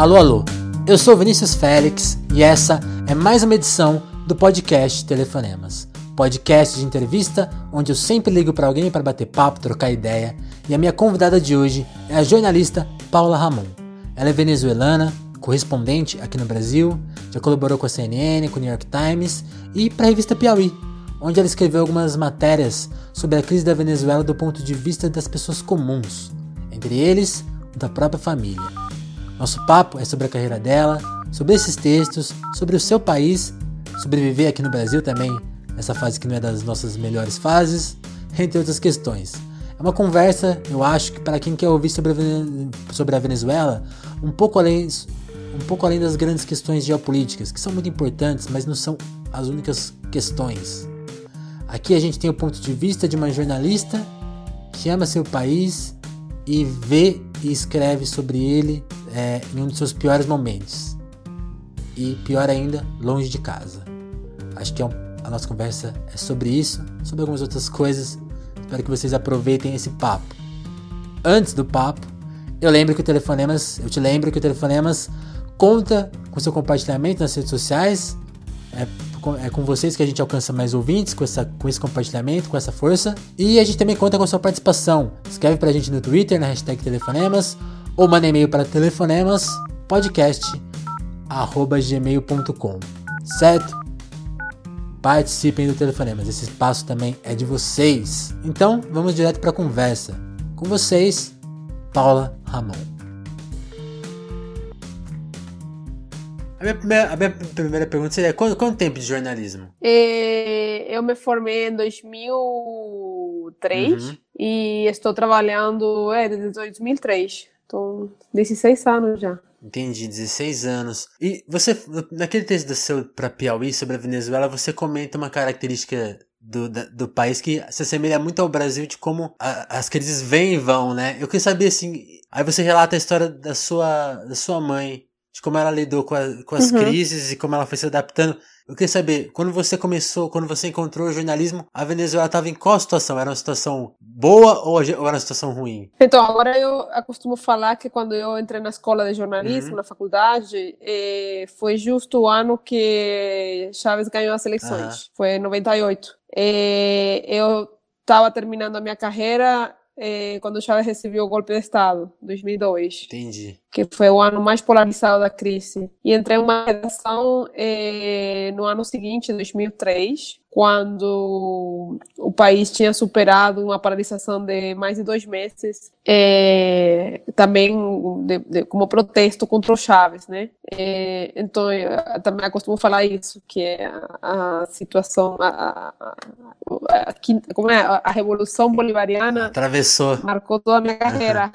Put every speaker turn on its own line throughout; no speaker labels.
Alô, alô, eu sou Vinícius Félix e essa é mais uma edição do podcast Telefonemas. Podcast de entrevista onde eu sempre ligo para alguém para bater papo, trocar ideia. E a minha convidada de hoje é a jornalista Paula Ramon. Ela é venezuelana, correspondente aqui no Brasil, já colaborou com a CNN, com o New York Times e para a revista Piauí, onde ela escreveu algumas matérias sobre a crise da Venezuela do ponto de vista das pessoas comuns, entre eles da própria família. Nosso papo é sobre a carreira dela, sobre esses textos, sobre o seu país, sobreviver aqui no Brasil também, nessa fase que não é das nossas melhores fases, entre outras questões. É uma conversa, eu acho que para quem quer ouvir sobre a, sobre a Venezuela, um pouco além um pouco além das grandes questões geopolíticas, que são muito importantes, mas não são as únicas questões. Aqui a gente tem o ponto de vista de uma jornalista que ama seu país e vê e escreve sobre ele é, em um dos seus piores momentos. E pior ainda, longe de casa. Acho que é a nossa conversa é sobre isso, sobre algumas outras coisas. Espero que vocês aproveitem esse papo. Antes do papo, eu lembro que o Telefonemas, eu te lembro que o Telefonemas conta com seu compartilhamento nas redes sociais. É é com vocês que a gente alcança mais ouvintes, com, essa, com esse compartilhamento, com essa força. E a gente também conta com a sua participação. Escreve pra gente no Twitter, na hashtag Telefonemas, ou manda e-mail para telefonemaspodcast.gmail.com Certo? Participem do Telefonemas, esse espaço também é de vocês. Então, vamos direto para a conversa. Com vocês, Paula Ramon. A minha, primeira, a minha primeira pergunta seria: quanto, quanto tempo de jornalismo?
É, eu me formei em 2003 uhum. e estou trabalhando é, desde 2003. Estou 16 anos já.
Entendi, 16 anos. E você, naquele texto do seu para Piauí sobre a Venezuela, você comenta uma característica do, do país que se assemelha muito ao Brasil de como a, as crises vêm e vão, né? Eu queria saber assim. Aí você relata a história da sua, da sua mãe de como ela lidou com, a, com as uhum. crises e como ela foi se adaptando. Eu queria saber, quando você começou, quando você encontrou o jornalismo, a Venezuela estava em qual situação? Era uma situação boa ou, era uma situação ruim?
Então, agora eu costumo falar que quando eu entrei na escola de jornalismo, uhum. na faculdade, eh, foi justo o ano que Chaves ganhou as eleições. Uhum. Foi em 98. Eh, eu estava terminando a minha carreira eh, quando Chávez recebeu o golpe de Estado, 2002.
Entendi.
Que foi o ano mais polarizado da crise. E entrei em uma redação eh, no ano seguinte, 2003, quando o país tinha superado uma paralisação de mais de dois meses, é, também de, de, como protesto contra o Chaves, né? É, então, eu também costumo falar isso, que é a, a situação, a, a, como é, a Revolução Bolivariana
atravessou,
marcou toda a minha carreira.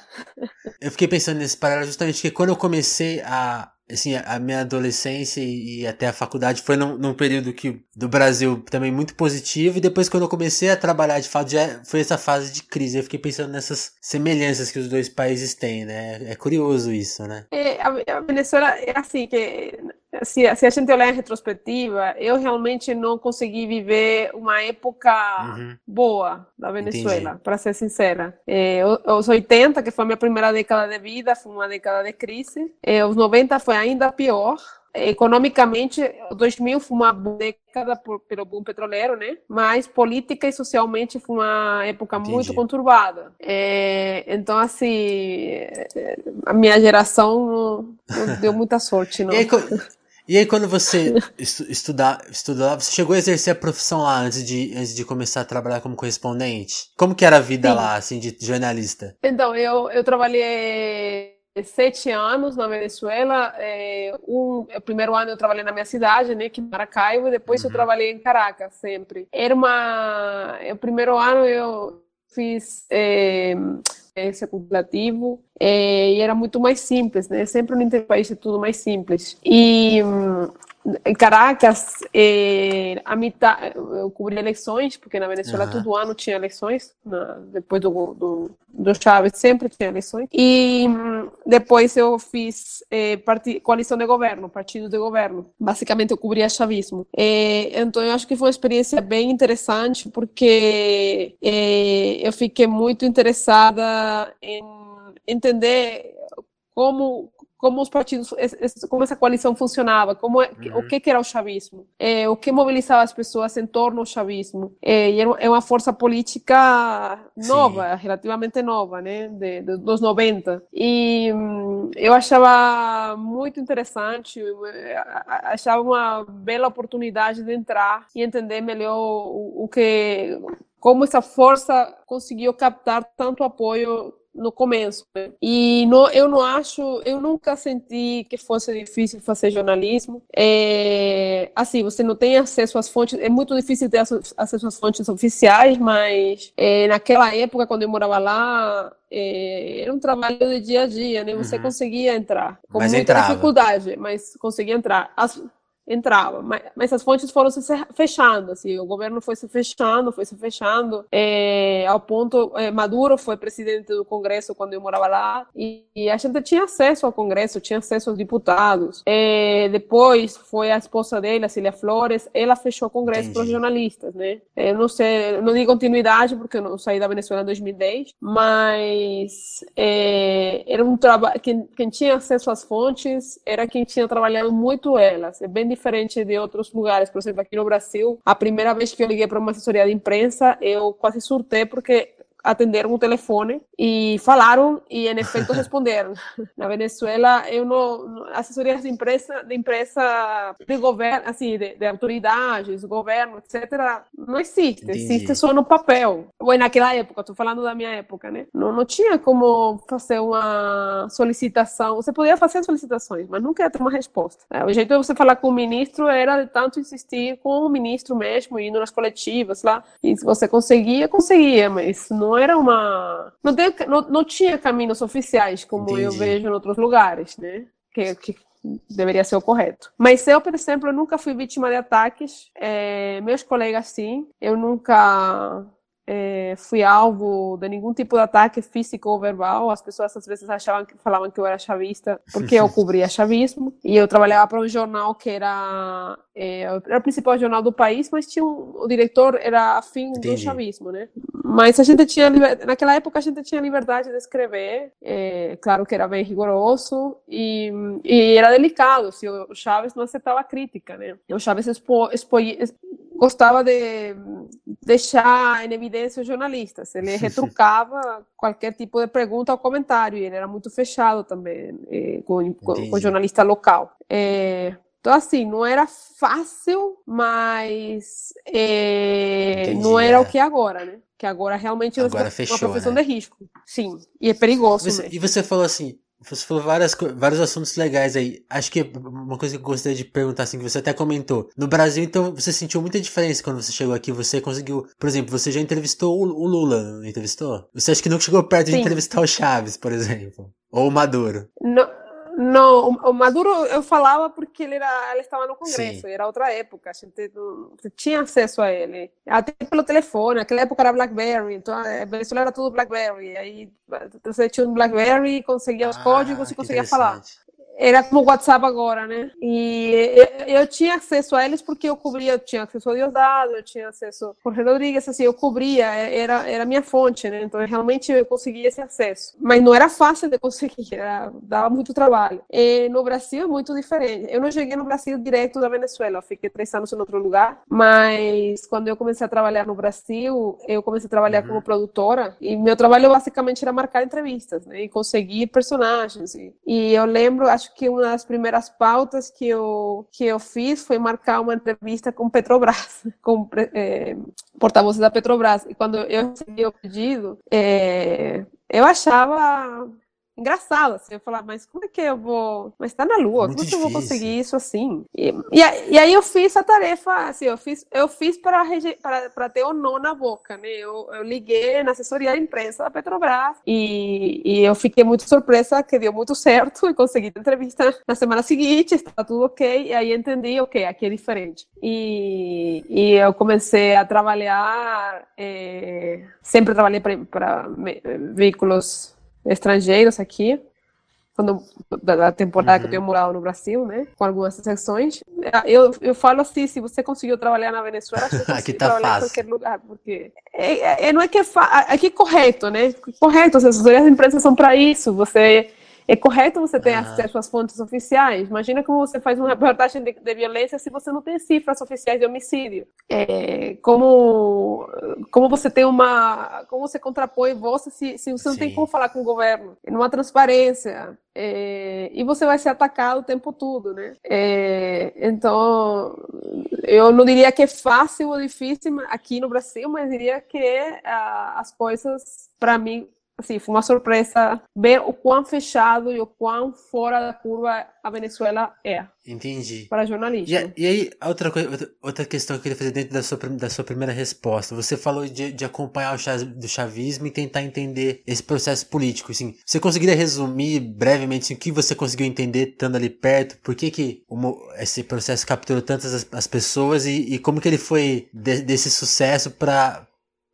eu fiquei pensando nesse paralelo justamente que quando eu comecei a assim, a minha adolescência e até a faculdade foi num, num, período que do Brasil também muito positivo e depois quando eu comecei a trabalhar de fato já foi essa fase de crise. Eu fiquei pensando nessas semelhanças que os dois países têm, né? É curioso isso, né?
É, a Venezuela é assim que se, se a gente olhar em retrospectiva, eu realmente não consegui viver uma época uhum. boa da Venezuela, para ser sincera. É, os 80, que foi a minha primeira década de vida, foi uma década de crise. É, os 90 foi ainda pior economicamente, 2000 foi uma década por, pelo boom petroleiro, né? Mas política e socialmente foi uma época Entendi. muito conturbada. É, então, assim, a minha geração não, não deu muita sorte, não.
E aí, quando você estudar, estudou lá, você chegou a exercer a profissão lá antes de, antes de começar a trabalhar como correspondente? Como que era a vida Sim. lá, assim, de jornalista?
Então, eu, eu trabalhei sete anos na Venezuela. É, um, o primeiro ano eu trabalhei na minha cidade, né, que é Maracaibo, depois uhum. eu trabalhei em Caracas sempre. Era uma... O primeiro ano eu fiz... É, contemplativo é, e era muito mais simples, né? Sempre no interpaís é tudo mais simples. E em Caracas, é, a mitad, eu cobri eleições, porque na Venezuela uhum. todo ano tinha eleições, na, depois do, do, do Chávez sempre tinha eleições. E depois eu fiz é, part... coalição de governo, partido de governo. Basicamente eu cobria chavismo. É, então eu acho que foi uma experiência bem interessante, porque eu fiquei muito interessada em entender como como os partidos, como essa coalição funcionava, como é, uhum. o que, que, era o chavismo, é, o que mobilizava as pessoas em torno do chavismo. É, e é uma força política nova, Sim. relativamente nova, né, de, de, dos 90. E hum, eu achava muito interessante, achava uma bela oportunidade de entrar e entender melhor o, o que como essa força conseguiu captar tanto apoio no começo. Né? E no, eu não acho, eu nunca senti que fosse difícil fazer jornalismo. É, assim, você não tem acesso às fontes, é muito difícil ter acesso às fontes oficiais, mas é, naquela época, quando eu morava lá, é, era um trabalho de dia a dia, né? Você uhum. conseguia entrar, com mas muita entrava. dificuldade, mas conseguia entrar. As, entrava, mas, mas as fontes foram se fechando, assim, o governo foi se fechando, foi se fechando, é, ao ponto, é, Maduro foi presidente do Congresso quando eu morava lá, e, e, a gente tinha acesso ao Congresso, tinha acesso aos deputados, é, depois foi a esposa dele, a Cília Flores, ela fechou o Congresso para os jornalistas, né, eu não sei, não digo continuidade, porque eu não saí da Venezuela em 2010, mas é, era um trabalho, quem, quem tinha acesso às fontes era quem tinha trabalhado muito elas, é bem diferente de outros lugares. Por exemplo, aqui no Brasil, a primeira vez que eu liguei para uma assessoria de imprensa, eu quase surtei porque atenderam o telefone e falaram e em efeito responderam. Na Venezuela, eu não assessorias de empresa, de empresa de governo, assim, de, de autoridades, governo, etc, não existe. Entendi. Existe só no papel. Ou naquela época, estou falando da minha época, né? Não, não tinha como fazer uma solicitação. Você podia fazer solicitações, mas nunca ia ter uma resposta. O jeito de você falar com o ministro era de tanto insistir com o ministro mesmo, indo nas coletivas lá. E se você conseguia, conseguia, mas não não era uma. Não, tem, não, não tinha caminhos oficiais, como Entendi. eu vejo em outros lugares, né? Que, que deveria ser o correto. Mas eu, por exemplo, eu nunca fui vítima de ataques. É, meus colegas, sim. Eu nunca é, fui alvo de nenhum tipo de ataque físico ou verbal. As pessoas às vezes achavam falavam que eu era chavista porque eu cobria chavismo e eu trabalhava para um jornal que era, é, era o principal jornal do país, mas tinha um, o diretor era afim Entendi. do chavismo, né? Mas a gente tinha naquela época a gente tinha liberdade de escrever, é, claro que era bem rigoroso e, e era delicado. Se o Chaves não aceitava crítica, né? O Chaves expo, expo, gostava de deixar em evidência os jornalistas. Ele retrucava qualquer tipo de pergunta ou comentário. E ele era muito fechado também eh, com, com, com, jornalista local. É, então, assim, não era fácil, mas é, não era é. o que é agora, né? Que agora realmente agora fechou, uma profissão né? de risco. Sim, e é perigoso
você. E você falou assim, você falou várias, vários assuntos legais aí. Acho que uma coisa que eu gostaria de perguntar, assim, que você até comentou. No Brasil, então, você sentiu muita diferença quando você chegou aqui? Você conseguiu, por exemplo, você já entrevistou o Lula, não entrevistou? Você acha que nunca chegou perto Sim. de entrevistar o Chaves, por exemplo? Ou o Maduro?
Não. Não, o Maduro eu falava porque ele, era, ele estava no Congresso, Sim. era outra época, a gente não, tinha acesso a ele. Até pelo telefone, naquela época era Blackberry, então a Venezuela era tudo Blackberry. Aí você tinha um Blackberry, conseguia os ah, códigos e conseguia falar era como o WhatsApp agora, né? E eu, eu, tinha acesso a eles porque eu cobria, eu tinha acesso a Diosdado, eu tinha acesso a Jorge Rodrigues, assim, eu cobria, era, era minha fonte, né? Então, realmente eu conseguia esse acesso. Mas não era fácil de conseguir, era, dava muito trabalho. E no Brasil é muito diferente. Eu não cheguei no Brasil direto da Venezuela, eu fiquei três anos em outro lugar, mas quando eu comecei a trabalhar no Brasil, eu comecei a trabalhar uhum. como produtora e meu trabalho basicamente era marcar entrevistas, né? E conseguir personagens. E, e eu lembro, acho acho que uma das primeiras pautas que eu, que eu fiz foi marcar uma entrevista com Petrobras, com é, porta-voz da Petrobras. E quando eu recebi o pedido, é, eu achava engraçado, assim, eu falar, mas como é que eu vou, mas tá na lua, Muito como é que eu vou conseguir isso assim? E, e, e, aí eu fiz a tarefa, assim, eu fiz, eu fiz para, para, ter o nó na boca, né, eu, eu liguei na assessoria de imprensa da Petrobras e, e eu fiquei muito surpresa que deu muito certo e consegui a entrevista na semana seguinte, estava tudo ok, e aí entendi, ok, aqui é diferente. E, e eu comecei a trabalhar, é, sempre trabalhei para veículos estrangeiros aqui, quando, da, temporada uhum. que eu tenho morado no Brasil, né? Com algumas exceções. Eu, eu falo assim, se você conseguiu trabalhar na Venezuela, você
aqui tá trabalhar fácil.
em qualquer lugar, porque é, é, não é que é, aqui é correto, né? Correto, as assessorias de imprensa são para isso. Você É correto você ter ah. acesso às fontes oficiais? Imagina como você faz uma reportagem de, de violência se você não tem cifras oficiais de homicídio. É, como, como você tem uma. Como você contrapõe você se, se você não Sim. tem como falar com o governo? Não há transparência. É, e você vai ser atacado o tempo todo, né? É, então, eu não diria que é fácil ou difícil aqui no Brasil, mas diria que ah, as coisas, para mim, assim, foi uma surpresa ver o quão fechado e o quão fora da curva a Venezuela é.
Entendi.
Para jornalismo.
E, e aí, outra, coisa, outra questão que eu queria fazer dentro da sua, da sua primeira resposta. Você falou de, de acompanhar o chaz, do chavismo e tentar entender esse processo político. Assim, você conseguiria resumir brevemente o que você conseguiu entender estando ali perto? Por que, que esse processo capturou tantas as, as pessoas e, e, como que ele foi de, desse sucesso para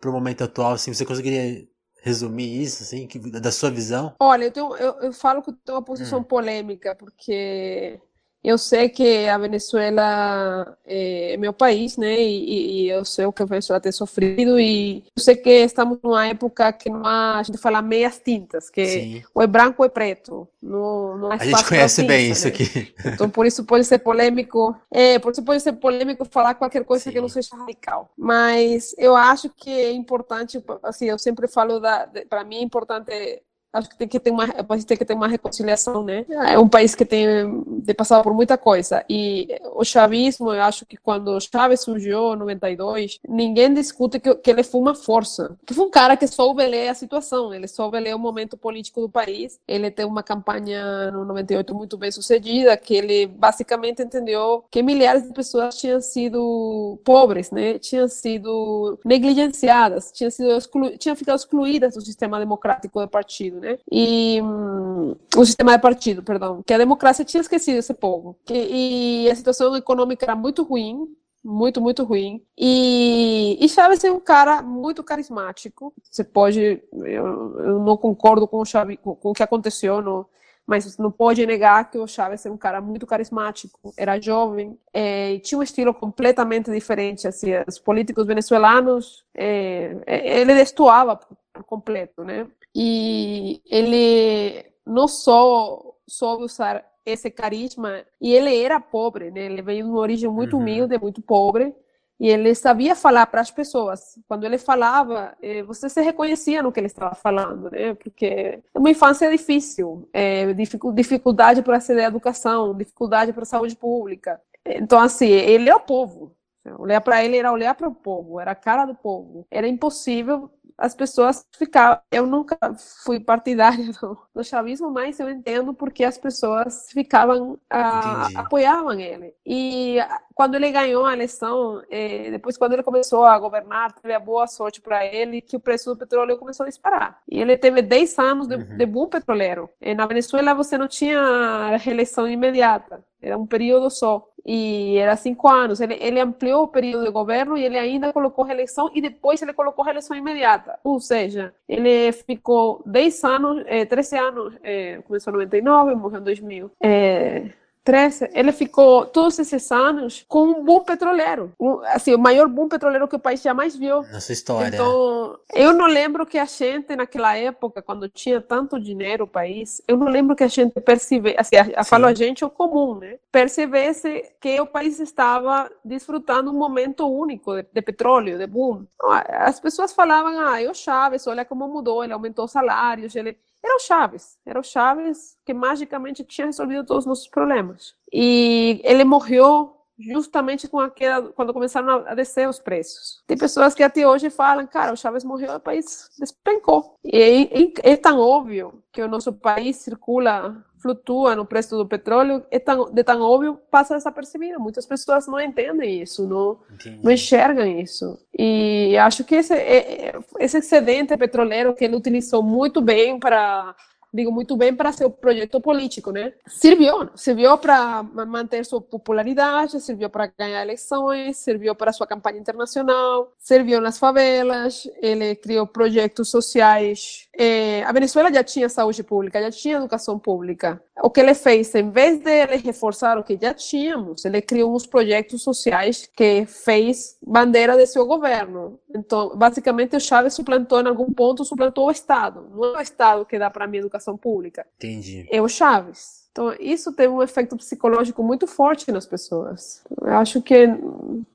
o momento atual? Assim, você conseguiria resumir isso, assim, que, da sua visão?
Olha, eu, tenho, eu, eu falo que eu tenho uma posição hum. polêmica, porque eu sei que a Venezuela é, meu país, né? E, e, eu sei o que a Venezuela tem sofrido e eu sei que estamos numa época que não há, a gente fala meias tintas, que Sim. ou é branco ou é preto. Não, não
a gente conhece bem né? isso aqui.
Então por isso pode ser polêmico, é, por isso pode ser polêmico falar qualquer coisa Sim. que não seja radical. Mas eu acho que é importante, assim, eu sempre falo da, para mim é importante acho que tem que ter uma, tem que ter uma reconciliação, né? É um país que tem de passado por muita coisa e o chavismo, eu acho que quando Chávez surgiu em 92, ninguém discute que, que ele foi uma força, que foi um cara que soube ler a situação, ele soube ler o momento político do país, ele tem uma campanha no 98 muito bem sucedida, que ele basicamente entendeu que milhares de pessoas tinham sido pobres, né? Tinham sido negligenciadas, tinham sido exclu... tinham ficado excluídas do sistema democrático do partido né? E um, o sistema de partido, perdão, que a democracia tinha esquecido esse povo. Que, e a situação econômica era muito ruim, muito, muito ruim. E, e Chaves é um cara muito carismático. Você pode, eu, eu não concordo com o, com, o que aconteceu no, mas você não pode negar que o Chaves era um cara muito carismático, era jovem, é, tinha um estilo completamente diferente. Assim, os políticos venezuelanos, é, é ele destoava por completo, né? E ele não só soube usar esse carisma, e ele era pobre, né? Ele veio de uma origem muito uhum. humilde, muito pobre, e ele sabia falar para as pessoas. Quando ele falava, eh, você se reconhecia no que ele estava falando, né? Porque uma infância é difícil, é, dificuldade para aceder à educação, dificuldade para a saúde pública. Então, assim, ele é o povo. Olhar para ele era olhar para o povo, era a cara do povo. Era impossível as pessoas ficavam. Eu nunca fui partidária do, do chavismo, mas eu entendo porque as pessoas ficavam, a, apoiavam ele. E quando ele ganhou a eleição, eh, depois quando ele começou a governar, teve a boa sorte para ele que o preço do petróleo começou a disparar. E ele teve 10 anos de, uhum. de boom petroleiro. E na Venezuela você não tinha reeleição imediata, era um período só e era cinco anos. Ele, ele ampliou o período de governo e ele ainda colocou reeleição e depois ele colocou reeleição imediata. Ou seja, ele ficou 10 anos, é, 13 anos, é, começou em 99, morreu em 2000. É, 13, ele ficou todos esses anos com um boom petroleiro. Um, assim, o maior boom petroleiro que o país jamais viu.
Nessa história.
Então, eu não lembro que a gente, naquela época, quando tinha tanto dinheiro o país, eu não lembro que a gente percebesse, assim, a, a falo a gente, o comum, né? Percebesse que o país estava desfrutando um momento único de, de petróleo, de boom. As pessoas falavam, ah, o Chaves, olha como mudou, ele aumentou os salários, ele era o Chaves. Era o Chaves que magicamente tinha resolvido todos os nossos problemas. E ele morreu justamente com aquela, quando começaram a descer os preços. Tem pessoas que até hoje falam, cara, o Chaves morreu, o país despencou. E é, é tão óbvio que o nosso país circula flutua no preço do petróleo é tão, de tão óbvio passa desapercebido. Muitas pessoas não entendem isso, não, não enxergam isso. E acho que esse, é, é, esse excedente petroleiro que ele utilizou muito bem para digo muito bem para seu projeto político, né? Serviu, serviu para manter sua popularidade, serviu para ganhar eleições, serviu para sua campanha internacional, serviu nas favelas, ele criou projetos sociais. É, a Venezuela já tinha saúde pública, já tinha educação pública. O que ele fez, em vez de ele reforçar o que já tínhamos, ele criou uns projetos sociais que fez bandeira de seu governo. Então, basicamente, o Chaves suplantou, em algum ponto, suplantou o Estado. Não é o Estado que dá para mim educação pública.
Entendi.
É o Chaves. Então, isso teve um efeito psicológico muito forte nas pessoas. Eu acho que,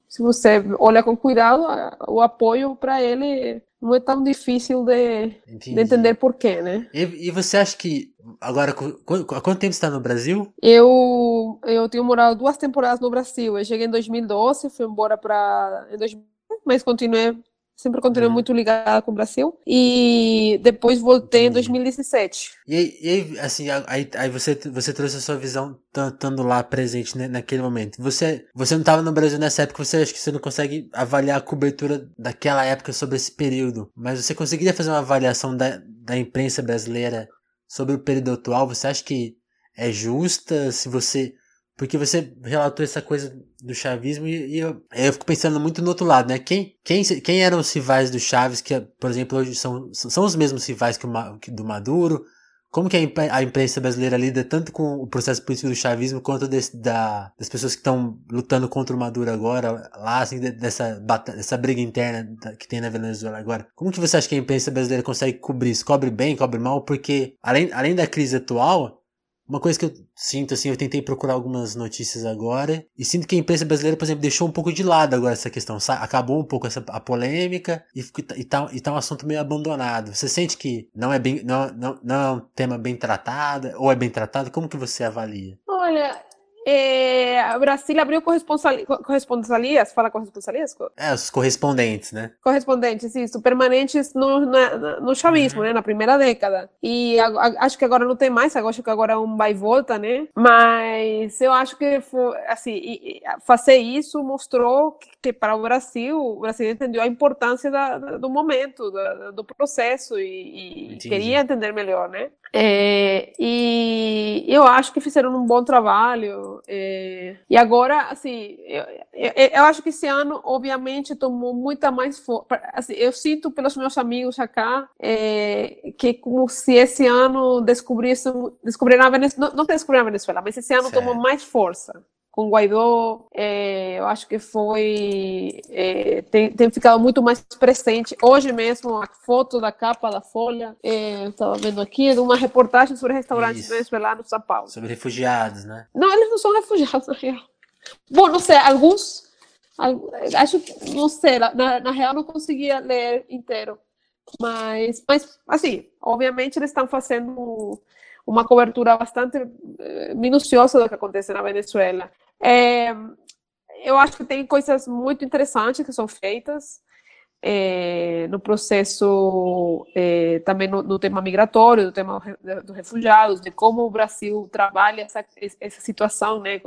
se você olha com cuidado, o apoio para ele não é tão difícil de, de entender porquê, né?
E, e, você acha que agora há quanto tempo está no Brasil?
Eu eu tenho morado duas temporadas no Brasil. Eu cheguei em 2012, fui embora para em 2000, mas continuei sempre continuei uhum. muito ligada com o Brasil. E depois voltei em 2017.
E aí, e aí assim, aí, aí você, você trouxe a sua visão estando lá presente né, naquele momento. Você, você não estava no Brasil nessa época, você acha que você não consegue avaliar a cobertura daquela época sobre esse período. Mas você conseguiria fazer uma avaliação da, da imprensa brasileira sobre o período atual? Você acha que é justa se você porque você relatou essa coisa do chavismo e, e eu, eu, fico pensando muito no outro lado, né? Quem, quem, quem eram os rivais do Chaves, que, por exemplo, hoje são, são os mesmos rivais que, o, que do Maduro? Como que a imprensa brasileira lida tanto com o processo político do chavismo quanto desse, da, das pessoas que estão lutando contra o Maduro agora, lá, assim, dessa, dessa briga interna que tem na Venezuela agora? Como que você acha que a imprensa brasileira consegue cobrir isso? Cobre bem, cobre mal? Porque, além, além da crise atual, uma coisa que eu sinto, assim, eu tentei procurar algumas notícias agora e sinto que a imprensa brasileira, por exemplo, deixou um pouco de lado agora essa questão. Acabou um pouco essa, a polêmica e, e, tá, e tá um assunto meio abandonado. Você sente que não é, bem, não, não, não é um tema bem tratado ou é bem tratado? Como que você avalia?
Olha, é, Brasil abriu corresponsalias, fala corresponsalias?
É, os correspondentes, né?
Correspondentes, isso, permanentes no, na, no chavismo, uhum. né, na primeira década. E a, a, acho que agora não tem mais, acho que agora é um vai e volta, né? Mas eu acho que, foi, assim, e, e fazer isso mostrou que, que, para o Brasil, o Brasil entendeu a importância da, do momento, da, do processo e, e queria entender melhor, né? É, e eu acho que fizeram um bom trabalho. É, e agora, assim, eu, eu, eu, acho que esse ano, obviamente, tomou muita mais força. Assim, eu sinto pelos meus amigos acá é, que como se esse ano descobrissem, descobriram a Venezuela, não, não descobriram a Venezuela, mas esse ano certo. tomou mais força com Guaidó, é, eu acho que foi é, tem, tem, ficado muito mais presente. Hoje mesmo a foto da capa da Folha, é, estava vendo aqui, de uma reportagem sobre restaurantes venezuelanos em São Paulo.
Sobre refugiados, né?
Não, eles não são refugiados na real. Bom, não sei, alguns, acho que não sei, na, na real não conseguia ler inteiro, mas, mas assim, obviamente eles estão fazendo uma cobertura bastante eh, minuciosa do que acontece na Venezuela. É, eu acho que tem coisas muito interessantes que são feitas é, no processo, é, também no, no, tema migratório, no tema dos refugiados, de como o Brasil trabalha essa, essa situação, né,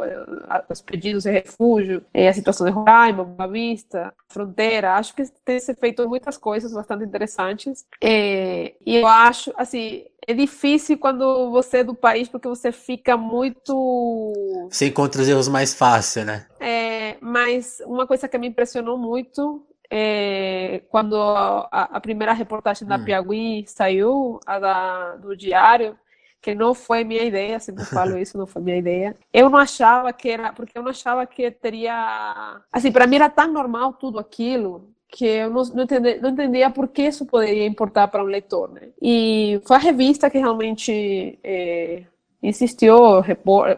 os pedidos de refúgio, é, a situação de Roraima, Boa Vista, fronteira. Acho que tem se feito muitas coisas bastante interessantes. É, e eu acho, assim, é difícil quando você é do país porque você fica muito.
Você encontra os erros mais fácil, né?
É, mas uma coisa que me impressionou muito é quando a, a primeira reportagem da hum. Piauí saiu, a da, do diário, que não foi minha ideia, sempre falo isso, não foi minha ideia. Eu não achava que era, porque eu não achava que teria, assim, para mim era tão normal tudo aquilo que eu não, não, entendi, não entendia por que isso poderia importar para um leitor, né? E foi a revista que realmente é, insistiu, repor,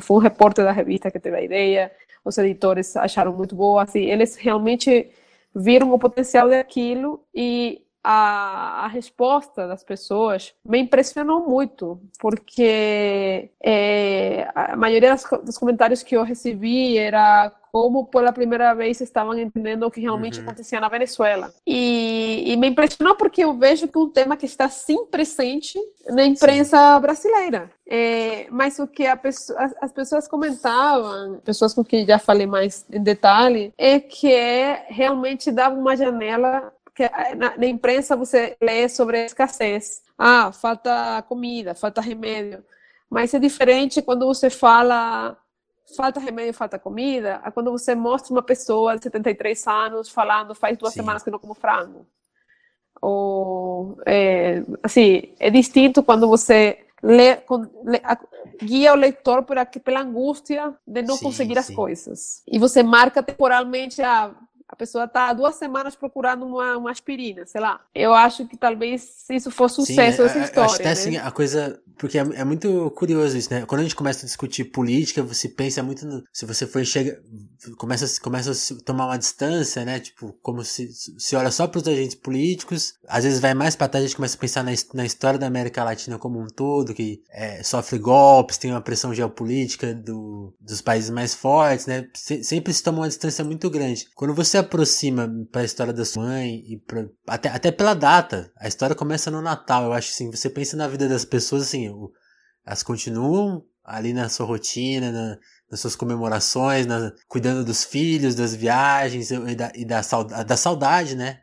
foi um repórter da revista que teve a ideia, os editores acharam muito boa, assim, eles realmente viram o potencial daquilo e a, a, resposta das pessoas me impressionou muito, porque é, a maioria das, dos comentários que eu recebi era como pela primeira vez estavam entendendo o que realmente uhum. acontecia na Venezuela. E, e, me impressionou porque eu vejo que é um tema que está sim presente na imprensa sim. brasileira. É, mas o que pessoa, as, as, pessoas comentavam, pessoas com quem já falei mais em detalhe, é que realmente dava uma janela que na, na imprensa você lê sobre a escassez. Ah, falta comida, falta remédio. Mas é diferente quando você fala falta remédio, falta comida, a quando você mostra uma pessoa de 73 anos falando faz duas Sim. semanas que não como frango. Ou, é, assim, é distinto quando você lê, lê guia o leitor por pela angústia de não sim, conseguir as coisas. E você marca temporalmente a ah, a pessoa está duas semanas procurando uma, uma, aspirina, sei lá. Eu acho que talvez se isso for sucesso Sim, essa é, história. Acho
até
né?
assim, a coisa. Porque é, é, muito curioso isso, né? Quando a gente começa a discutir política, você pensa muito no. Se você for chega. Começa, começa a tomar uma distância, né? Tipo, como se, se olha só para os agentes políticos. Às vezes vai mais para trás, a gente começa a pensar na, na história da América Latina como um todo, que é, sofre golpes, tem uma pressão geopolítica do, dos países mais fortes, né? Se, sempre se toma uma distância muito grande. Quando você aproxima para a história da sua mãe e pra, até, até pela data. A história começa no Natal, eu acho assim. Você pensa na vida das pessoas assim, o, elas continuam ali na sua rotina, na, nas suas comemorações, na, cuidando dos filhos, das viagens e da, e da, da saudade, né?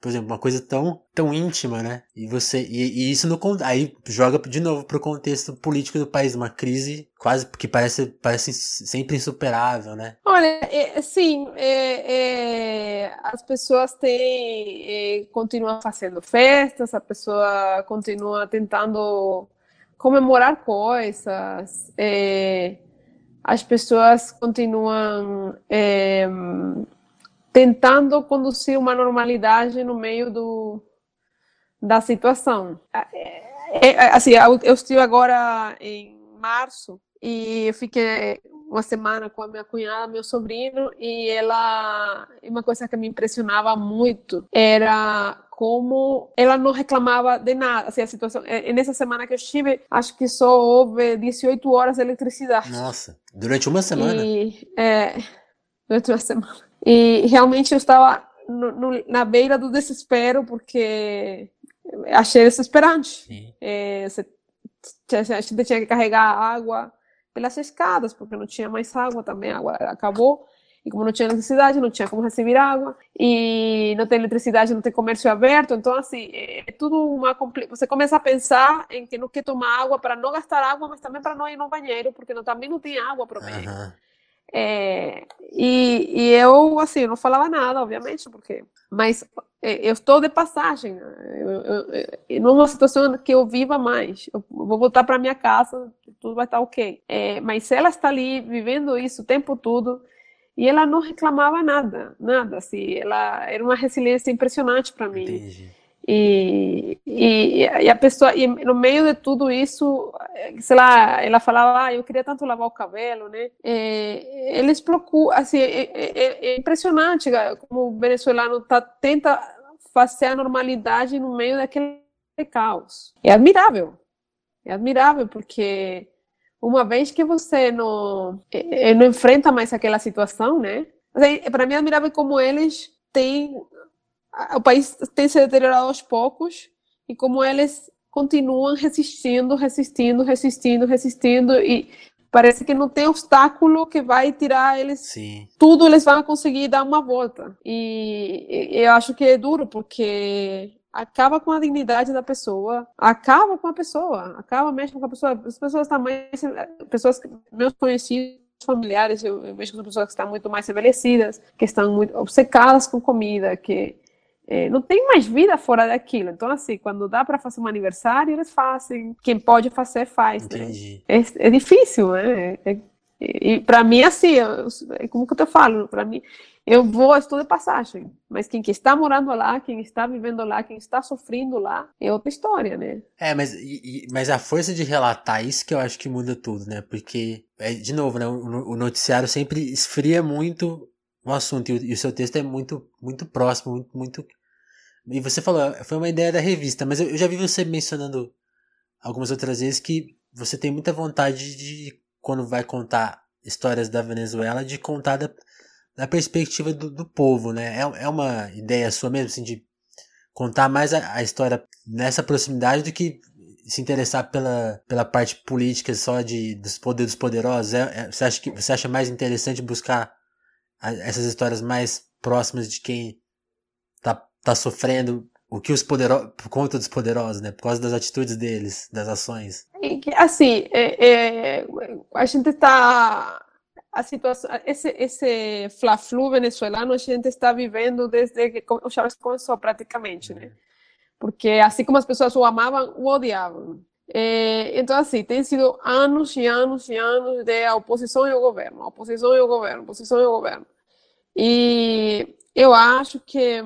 por exemplo, uma coisa tão, tão íntima, né? E você e, e isso no aí joga de novo pro contexto político do país, uma crise quase que parece parece sempre insuperável, né?
Olha, é, sim, é, é, as pessoas têm é, continuam fazendo festas, a pessoa continua tentando comemorar coisas, é, as pessoas continuam é, tentando conduzir uma normalidade no meio do, da situação. É, assim, eu estive agora em março e eu fiquei uma semana com a minha cunhada, meu sobrinho, e ela, uma coisa que me impressionava muito era como ela não reclamava de nada, assim, a situação, é, nessa semana que eu estive, acho que só houve 18 horas de eletricidade.
Nossa, durante uma semana?
E, é, durante uma semana. E realmente eu estava no, no, na beira do desespero, porque achei desesperante. É, você, a gente tinha que carregar água pelas escadas, porque não tinha mais água também, a água acabou. E como não tinha eletricidade, não tinha como receber água. E não tem eletricidade, não tem comércio aberto. Então, assim, é tudo uma... Você começa a pensar em que não quer tomar água para não gastar água, mas também para não ir no banheiro, porque não, também não tem água para o banheiro. Uhum. É, e, e, eu, assim, não falava nada, obviamente, porque. Mas é, eu estou de passagem. Né? Eu, eu, numa situação que eu viva mais. Eu vou voltar para minha casa, tudo vai estar ok. É, mas ela está ali vivendo isso o tempo todo e ela não reclamava nada, nada. Assim, ela era uma resiliência impressionante para mim. Entendi. E, e, e, a pessoa, e no meio de tudo isso, sei lá, ela falava, ah, eu queria tanto lavar o cabelo, né? É, eles procuram, assim, é, é, é, impressionante como o venezuelano tá, tenta fazer a normalidade no meio daquele caos. É admirável, é admirável, porque uma vez que você não, é, é, não enfrenta mais aquela situação, né? Assim, para mim é admirável como eles têm o país tem se deteriorado aos poucos e como eles continuam resistindo, resistindo, resistindo, resistindo e parece que não tem obstáculo que vai tirar eles Sim. tudo eles vão conseguir dar uma volta e eu acho que é duro porque acaba com a dignidade da pessoa, acaba com a pessoa, acaba mesmo com a pessoa. As pessoas também, pessoas meus conhecidos familiares, eu, eu vejo pessoas que estão muito mais envelhecidas, que estão muito obcecadas com comida, que é, não tem mais vida fora daquilo. Então, assim, quando dá para fazer um aniversário, eles fazem. Quem pode fazer, faz. Né? Entendi. Né? É, é, difícil, né? É, e para mim, assim, eu, é como que eu te falo? Para mim, eu vou, estou de passagem. Mas quem que está morando lá, quem está vivendo lá, quem está sofrendo lá, é outra história, né?
É, mas, e, mas a força de relatar isso que eu acho que muda tudo, né? Porque, é, de novo, né? O, o noticiário sempre esfria muito o assunto e o, e o seu texto é muito, muito próximo, muito, muito e você falou, foi uma ideia da revista, mas eu, já vi você mencionando algumas outras vezes que você tem muita vontade de, quando vai contar histórias da Venezuela, de contar da, da perspectiva do, do povo, né? É, é uma ideia sua mesmo, assim, de contar mais a, a história nessa proximidade do que se interessar pela, pela parte política só de, dos poderes poderosos? É, é, você, acha que, você acha mais interessante buscar a, essas histórias mais próximas de quem tá sofrendo o que os poderosos, por conta dos poderosos, né? Por causa das atitudes deles, das ações.
Assim, é, é, a gente está a situação, esse esse fla-flu venezuelano a gente está vivendo desde que o Chávez começou praticamente, né? Porque assim como as pessoas o amavam, o odiavam. É, então, assim, tem sido anos e anos e anos de oposição ao governo, oposição ao governo, oposição ao governo. E eu acho que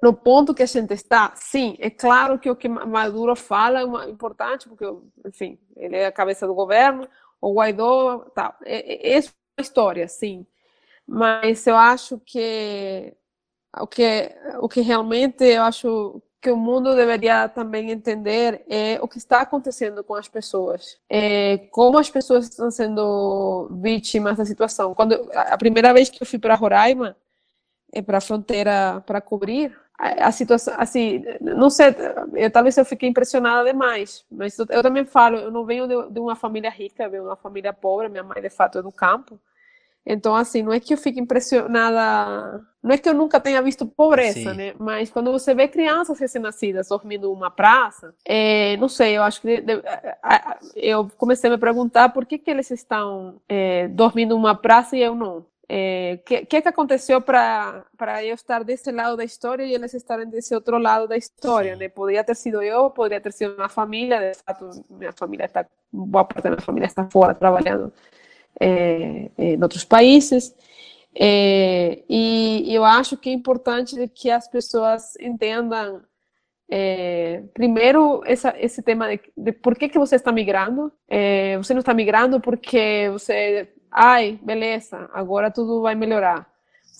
no ponto que a gente está, sim, é claro que o que Maduro fala é importante, porque, enfim, ele é a cabeça do governo, o Guaidó, tal. É, é, é uma história, sim. Mas eu acho que o que o que realmente eu acho que o mundo deveria também entender é o que está acontecendo com as pessoas, é, como as pessoas estão sendo vítimas da situação. Quando a primeira vez que eu fui para Roraima, para a fronteira para cobrir, a, a, situação, assim, não sei, eu, talvez eu fiquei impressionada demais, mas eu, eu também falo, eu não venho de, de uma família rica, eu venho de uma família pobre, minha mãe de fato é do campo, então, assim, não é que eu fique impressionada. Não é que eu nunca tenha visto pobreza, Sim. né? Mas quando você vê crianças recém-nascidas dormindo numa praça, é, não sei, eu acho que. De, de, eu comecei a me perguntar por que, que eles estão é, dormindo numa praça e eu não. O é, que, que, aconteceu para eu estar desse lado da história e eles estarem desse outro lado da história, né? Poderia ter sido eu, poderia ter sido uma família, de fato, minha família está, boa parte da minha família está fora trabalhando é, é, em outros países. É, e eu acho que é importante que as pessoas entendam é, primeiro essa, esse tema de, de, por que, que você está migrando. É, você não está migrando porque você, ai, beleza, agora tudo vai melhorar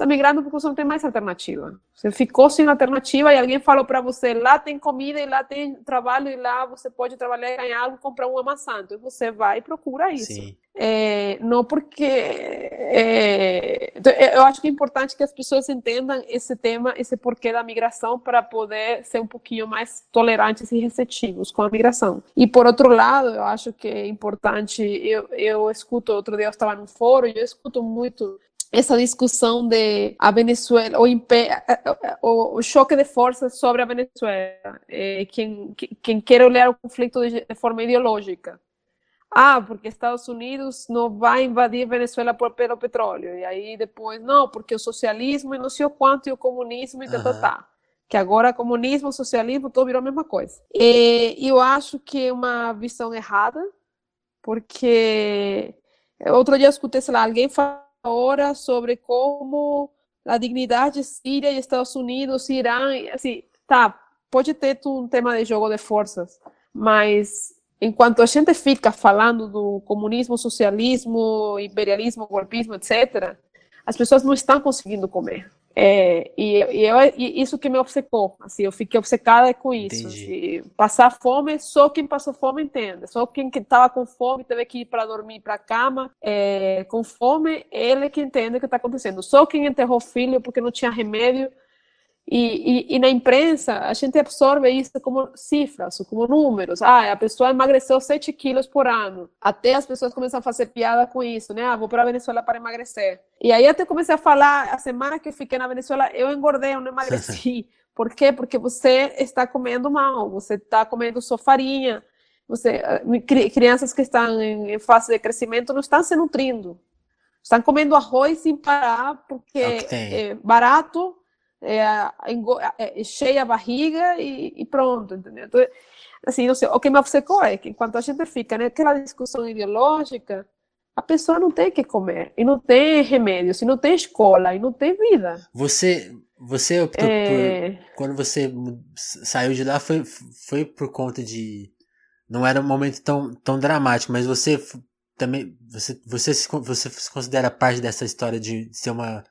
está migrando porque você não tem mais alternativa. Você ficou sem alternativa e alguém falou para você, lá tem comida e lá tem trabalho e lá você pode trabalhar e ganhar algo, comprar uma maçã. Então você vai e procura isso. É, não porque... É, então, eu acho que é importante que as pessoas entendam esse tema, esse porquê da migração para poder ser um pouquinho mais tolerantes e receptivos com a migração. E por outro lado, eu acho que é importante, eu, eu escuto, outro dia eu estava num fórum e eu escuto muito essa discussão de a Venezuela, o, o, o, choque de forças sobre a Venezuela, é, quem, quem quer olhar o conflito de, de, forma ideológica. Ah, porque Estados Unidos não vai invadir Venezuela por, pelo petróleo. E aí depois, não, porque o socialismo e não sei o quanto, e o comunismo e uhum. tá, tá, tá. Que agora comunismo, socialismo, tudo virou a mesma coisa. E eu acho que é uma visão errada, porque outro dia eu escutei, sei lá, alguém falando hora sobre como a dignidade síria e Estados Unidos, Irã, assim, tá, pode ter um tema de jogo de forças, mas enquanto a gente fica falando do comunismo, socialismo, imperialismo, golpismo, etc., as pessoas não estão conseguindo comer. É, e, e, eu, e, isso que me obcecou, assim, eu fiquei obcecada com isso. Assim, passar fome, só quem passou fome entende. Só quem estava com fome teve que ir para dormir para a cama é, com fome, ele que entende o que está acontecendo. Só quem enterrou filho porque não tinha remédio e, e, e, na imprensa, a gente absorve isso como cifras, como números. Ah, a pessoa emagreceu 7 quilos por ano. Até as pessoas começam a fazer piada com isso, né? Ah, vou para a Venezuela para emagrecer. E aí até comecei a falar, a semana que eu fiquei na Venezuela, eu engordei, eu não emagreci. Por quê? Porque você está comendo mal, você está comendo só farinha. Você, ah, crianças que estão em fase de crescimento não estão se nutrindo. Estão comendo arroz sem parar, porque é, é barato, é, é, cheia a barriga e, e, pronto, entendeu? Então, assim, não sei, o que me obcecou é que enquanto a gente fica naquela discussão ideológica, a pessoa não tem que comer, e não tem remédios, e não tem escola, e não tem vida.
Você, você optou é... por, quando você saiu de lá, foi, foi por conta de, não era um momento tão, tão dramático, mas você também, você, você, se, você se considera parte dessa história de ser uma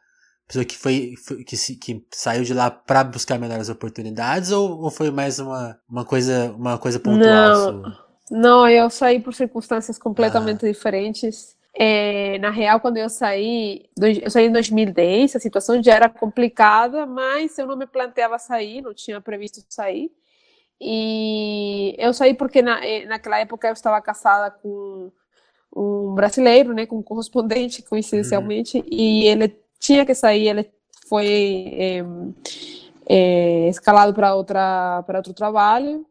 pessoa que foi, foi que, se, que saiu de lá para buscar melhores oportunidades ou, ou foi mais uma, uma coisa uma coisa pontual?
Não, não eu saí por circunstâncias completamente ah. diferentes. É, na real, quando eu saí, eu saí em 2010, a situação já era complicada, mas eu não me planteava sair, não tinha previsto sair. E eu saí porque na, eh, naquela época eu estava casada com um brasileiro, né, com um correspondente, coincidencialmente, uhum. e ele tinha que sair, ele foi é, é, escalado para outra para outro trabalho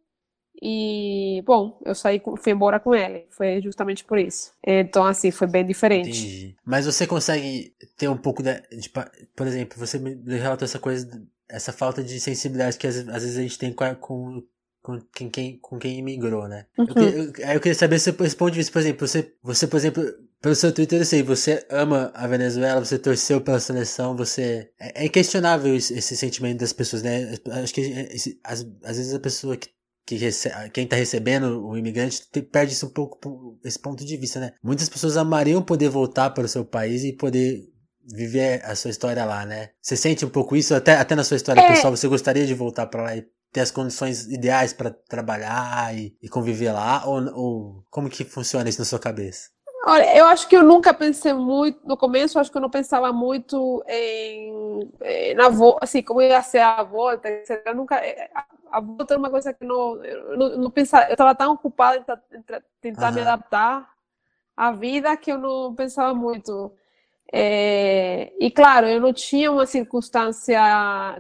e bom, eu saí, fui embora com ele. Foi justamente por isso. Então assim, foi bem diferente.
Entendi. Mas você consegue ter um pouco de, de por exemplo, você me relatou essa coisa, essa falta de sensibilidade que às, às vezes a gente tem com, com com quem, quem, com quem imigrou, né? Uhum. Eu, eu, eu, queria saber se esse ponto de vista, por exemplo, você, você, por exemplo, pelo seu Twitter eu sei, você ama a Venezuela, você torceu pela seleção, você. É, é inquestionável esse, sentimento das pessoas, né? Acho que esse, às, às vezes a pessoa que que recebe, quem está recebendo o imigrante perde isso um pouco esse ponto de vista, né? Muitas pessoas amariam poder voltar para o seu país e poder viver a sua história lá, né? Você sente um pouco isso até, até na sua história é. pessoal, você gostaria de voltar para lá e ter as condições ideais para trabalhar e, e, conviver lá ou, ou como que funciona isso na sua cabeça?
Olha, eu acho que eu nunca pensei muito, no começo eu acho que eu não pensava muito em, em volta, assim, como ia ser a volta, eu nunca, é, a volta era uma coisa que não, eu não, não pensava, eu estava tão ocupada em tentar uhum. me adaptar à vida que eu não pensava muito. É, e claro, eu não tinha uma circunstância,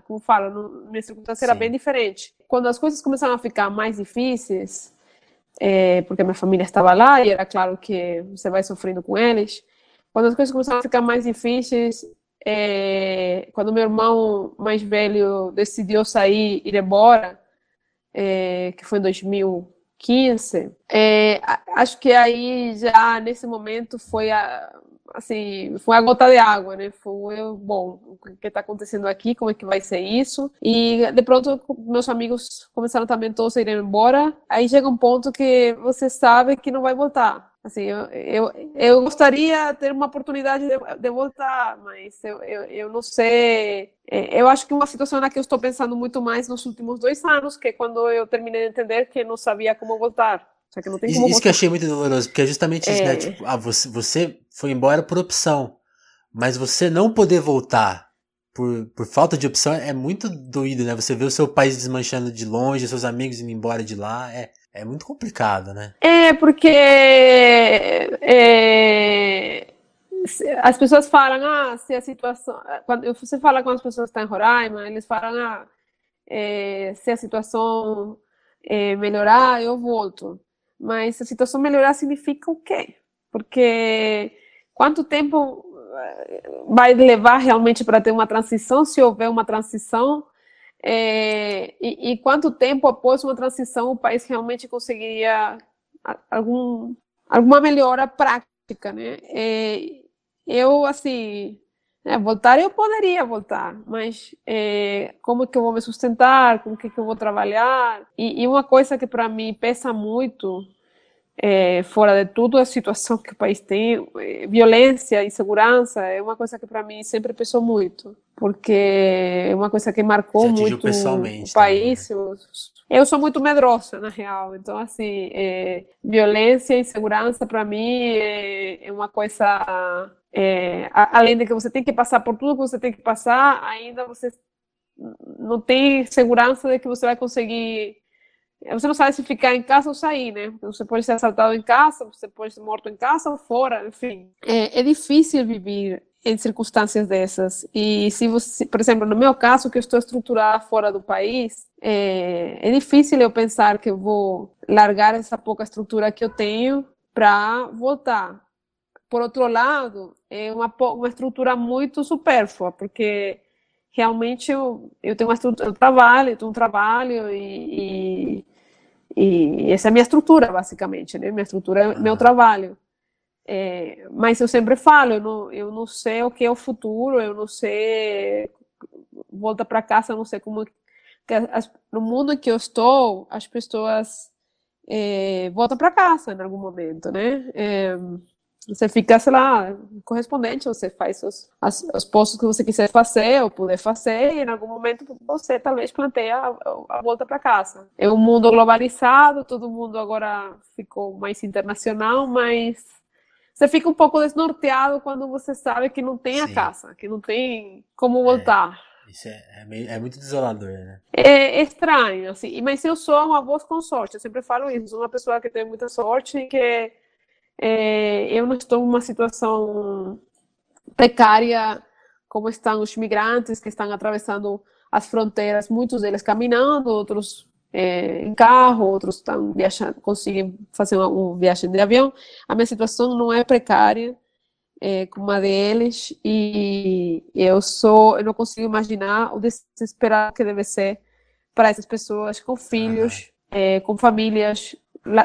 como falo, minha circunstância Sim. era bem diferente. Quando as coisas começaram a ficar mais difíceis, é, porque a minha família estava lá e era claro que você vai sofrendo com eles. Quando as coisas começaram a ficar mais difíceis, é, quando meu irmão mais velho decidiu sair, ir embora, é, que foi em 2015, é, acho que aí já nesse momento foi a, assim, foi a gota de água, né? Foi, bom, o que está acontecendo aqui, como é que vai ser isso? E de pronto, meus amigos começaram também todos a ir embora. Aí chega um ponto que você sabe que não vai voltar. Assim, eu, eu, eu gostaria de ter uma oportunidade de, de voltar, mas eu, eu, eu não sei. É, eu acho que uma situação na que eu estou pensando muito mais nos últimos dois anos, que é quando eu terminei de entender que não sabia como voltar. Só que não tem como
Isso que eu achei muito doloroso, porque é justamente isso, né? é... né? Tipo, ah, você, você foi embora por opção, mas você não poder voltar por, por falta de opção é muito doído, né? Você vê o seu país desmanchando de longe, seus amigos indo embora de lá, é, é muito complicado, né?
É, porque é, as pessoas falam, ah, se a situação. Quando você fala com as pessoas que estão em Roraima, eles falam, ah, é, se a situação é, melhorar, eu volto. Mas a situação melhorar significa o quê? Porque quanto tempo eh, vai levar realmente para ter uma transição, se houver uma transição? É, e, e, quanto tempo após uma transição o país realmente conseguiria algum, alguma melhora prática, né? É, eu, assim, é, voltar eu poderia voltar, mas é, como que eu vou me sustentar, como que, que eu vou trabalhar? E, e uma coisa que para mim pesa muito, é, fora de tudo a situação que o país tem, é, violência, insegurança, é uma coisa que para mim sempre pesou muito, porque é uma coisa que marcou muito o país. Também, né? Eu, sou muito medrosa, na real, então, assim, é, violência e insegurança para mim é, é uma coisa é, além de que você tem que passar por tudo que você tem que passar, ainda você não tem segurança de que você vai conseguir. Você não sabe se ficar em casa ou sair, né? Você pode ser assaltado em casa, você pode ser morto em casa ou fora, enfim. É, é difícil viver em circunstâncias dessas. E se você, por exemplo, no meu caso, que eu estou estruturada fora do país, é, é difícil eu pensar que eu vou largar essa pouca estrutura que eu tenho para voltar por outro lado, é uma, uma estrutura muito supérflua, porque realmente eu, eu tenho uma estrutura, eu trabalho, eu tenho um trabalho e, e, e, essa é a minha estrutura, basicamente, né? Minha estrutura é meu trabalho. É, mas eu sempre falo, eu não, eu não sei o que é o futuro, eu não sei, volta para casa, eu não sei como, as, no mundo que eu estou, as pessoas é, voltam para casa em algum momento, né? É, você fica, sei lá, correspondente, você faz os, as, os postos que você quiser fazer ou puder fazer, e em algum momento você talvez planteia a, a volta para casa. É um mundo globalizado, todo mundo agora ficou mais internacional, mas você fica um pouco desnorteado quando você sabe que não tem Sim. a casa, que não tem como voltar.
É, isso é, é, meio, é, muito desolador, né?
É, estranho, assim. Mas eu sou uma voz com sorte, eu sempre falo isso. Sou uma pessoa que tem muita sorte que é, eu não estou numa situação precária como estão os migrantes que estão atravessando as fronteiras, muitos deles caminhando, outros é, em carro, outros estão viajando, conseguem fazer uma, uma, viagem de avião. A minha situação não é precária é, como a deles e eu sou, eu não consigo imaginar o desesperado que deve ser para essas pessoas com filhos é, com famílias,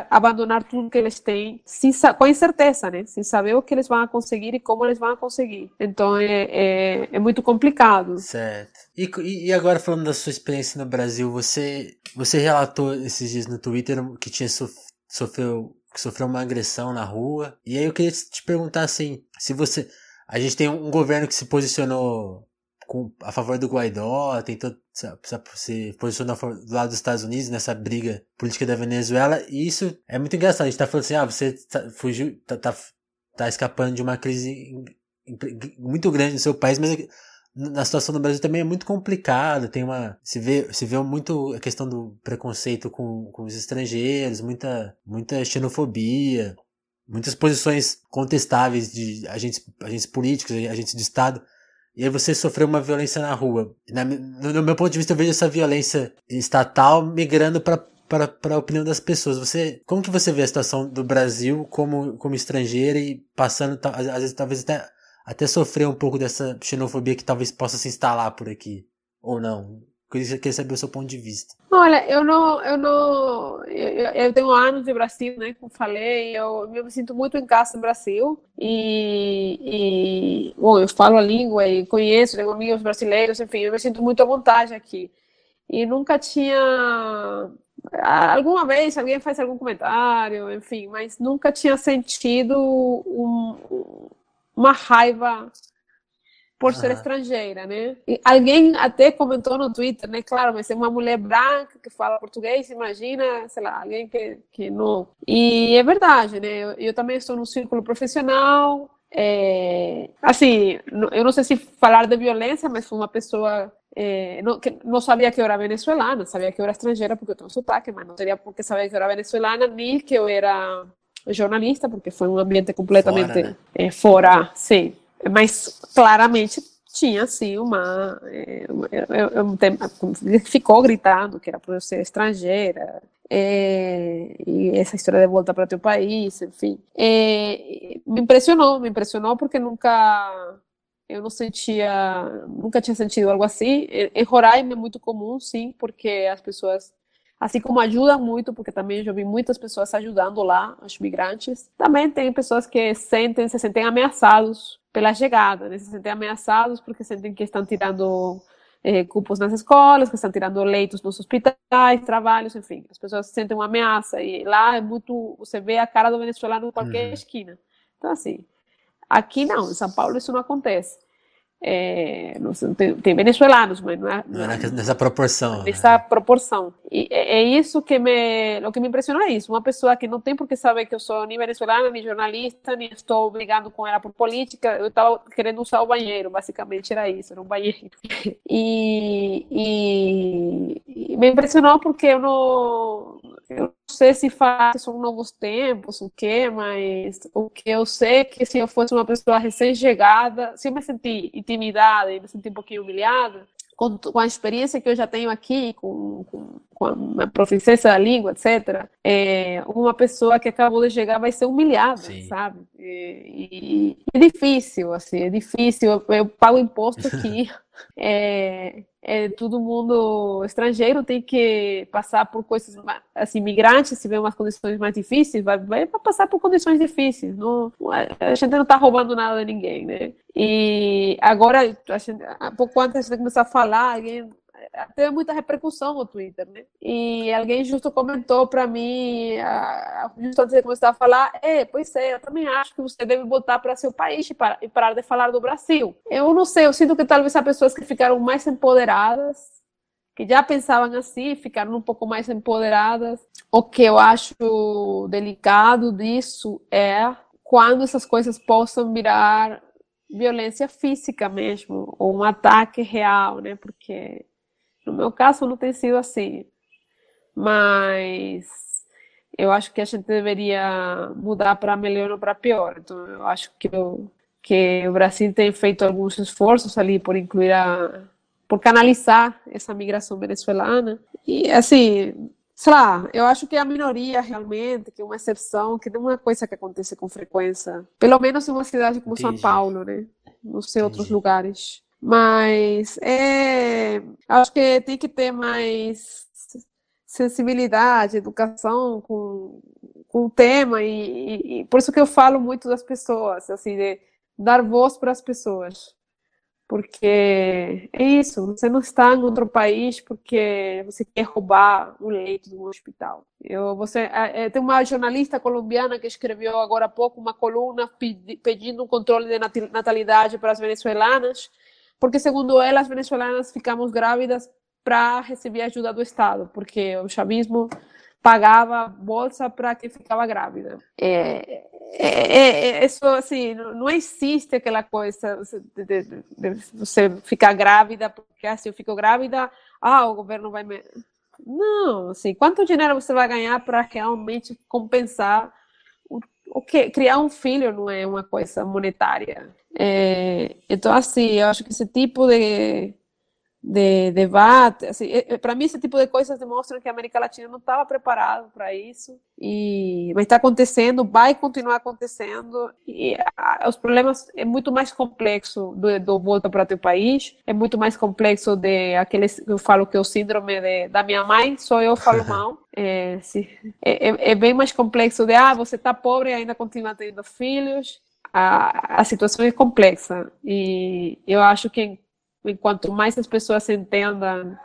abandonar tudo que eles têm, sem, com incerteza, né? Sem saber o que eles vão conseguir e como eles vão conseguir. Então é, é, é muito complicado.
Certo. E, e agora falando da sua experiência no Brasil, você, você relatou esses dias no Twitter que tinha sof, sofreu que sofreu uma agressão na rua. E aí eu queria te perguntar assim, se você a gente tem um governo que se posicionou com, a favor do Guaidó, tentou se posicionar do lado dos Estados Unidos nessa briga política da Venezuela, e isso é muito engraçado. A gente tá falando assim, ah, você tá, fugiu, tá, tá, tá escapando de uma crise muito grande no seu país, mas na situação do Brasil também é muito complicado, tem uma, se vê, se vê muito a questão do preconceito com, com os estrangeiros, muita, muita xenofobia, muitas posições contestáveis de agentes, agentes políticos, agentes de Estado. E aí você sofreu uma violência na rua. Na, no, no, meu ponto de vista, eu vejo essa violência estatal migrando para para a opinião das pessoas. Você, como que você vê a situação do Brasil como, como estrangeira e passando, às vezes, talvez até, até sofrer um pouco dessa xenofobia que talvez possa se instalar por aqui? Ou não? Queria, queria saber o seu ponto de vista.
Olha, eu não, eu não, eu, eu tenho anos de Brasil, né? Como falei, eu, eu me sinto muito em casa no Brasil e, e, bom, eu falo a língua e conheço, tenho amigos brasileiros, enfim, eu me sinto muito à vontade aqui. E nunca tinha alguma vez alguém faz algum comentário, enfim, mas nunca tinha sentido um, uma raiva por ser estrangeira, né? E alguém até comentou no Twitter, né? Claro, mas é uma mulher branca que fala português, imagina, sei lá, alguém que, que não. E é verdade, né? Eu, eu também estou no círculo profissional. É, assim, eu não sei se falar de violência, mas foi uma pessoa é, não, que não sabia que eu era venezuelana, sabia que eu era estrangeira porque eu tenho sotaque, mas não teria porque saber que eu era venezuelana, nem que eu era jornalista, porque foi um ambiente completamente fora, né? é, fora sim mas claramente tinha assim uma, é, é, um tema, ficou gritando que era eu ser estrangeira é, e essa história de volta para teu país, enfim, é, me impressionou, me impressionou porque nunca eu não sentia, nunca tinha sentido algo assim. Em Roraima é muito comum, sim, porque as pessoas assim como ajudam muito, porque também já vi muitas pessoas ajudando lá, os migrantes. Também tem pessoas que sentem, se sentem ameaçados pela chegada, né? se sentem ameaçados porque sentem que estão tirando eh, cupos nas escolas, que estão tirando leitos nos hospitais, trabalhos, enfim, as pessoas sentem uma ameaça e lá é muito, você vê a cara do venezuelano em qualquer uhum. esquina. Então assim, aqui não, em São Paulo isso não acontece. É, sei, tem, tem, venezuelanos, mas não é,
não é nessa proporção.
Nessa né? proporção. E é, é, isso que me, o que me impressionou é isso. Uma pessoa que não tem por que saber que eu sou nem venezuelana, nem jornalista, nem estou brigando com ela por política. Eu estava querendo usar o banheiro, basicamente era isso, era um banheiro. E, e, e me impressionou porque eu não, eu não sei se faz são novos tempos, o que, mas o que eu sei é que se eu fosse uma pessoa recém-chegada, se eu me sentir intimidada e me sentir um pouquinho humilhada, com, com, a experiência que eu já tenho aqui, com, com, com a proficiência da língua, etc., é, uma pessoa que acabou de chegar vai ser humilhada, Sim. sabe? E, e, é difícil, assim, é difícil. Eu, eu pago imposto aqui. É, é, todo mundo estrangeiro tem que passar por coisas assim migrantes se vê umas condições mais difíceis vai, vai passar por condições difíceis não a gente não está roubando nada de ninguém né? E agora a gente, pouco antes gente começar a falar alguém teve muita repercussão no Twitter, né? E alguém justo comentou para mim, justo antes de começar a falar, é, pois é, eu também acho que você deve voltar para seu país e e parar de falar do Brasil. Eu não sei, eu sinto que talvez há pessoas que ficaram mais empoderadas, que já pensavam assim, ficaram um pouco mais empoderadas. O que eu acho delicado disso é quando essas coisas possam virar violência física mesmo, ou um ataque real, né? Porque no meu caso não tem sido assim, mas eu acho que a gente deveria mudar para melhor ou para pior. Então eu acho que, eu, que o Brasil tem feito alguns esforços ali por incluir a por canalizar essa migração venezuelana. E assim, sei lá, eu acho que a minoria realmente, que é uma exceção, que não é uma coisa que acontece com frequência. Pelo menos em uma cidade como Entendi. São Paulo, né? Não sei Entendi. outros lugares. Mas é, acho que tem que ter mais sensibilidade, educação com, com o tema e, e, por isso que eu falo muito das pessoas, assim, de dar voz para as pessoas. Porque é isso, você não está em outro país porque você quer roubar um leito de um hospital. Eu, você, é, tem uma jornalista colombiana que escreveu agora há pouco uma coluna pedindo um controle de natalidade para as venezuelanas, porque segundo ela, as venezuelanas ficamos grávidas para receber ajuda do Estado, porque o chavismo pagava bolsa para quem ficava grávida. É, é, é, isso, assim, não existe aquela coisa de, de, de, você ficar grávida, porque assim, eu fico grávida, ah, o governo vai me... Não, assim, quanto dinheiro você vai ganhar para realmente compensar o, o que criar um filho não é uma coisa monetária. É, então, assim, eu acho que esse tipo de de debate. Assim, para mim, esse tipo de coisas demonstram que a América Latina não estava preparada para isso, e, mas está acontecendo, vai continuar acontecendo. E a, os problemas é muito mais complexo do, do volta para teu país, é muito mais complexo de aqueles eu falo que é o síndrome de, da minha mãe, só eu falo mal. É, é, é, é bem mais complexo de ah, você está pobre e ainda continua tendo filhos. A, a situação é complexa e eu acho que enquanto mais as pessoas entendam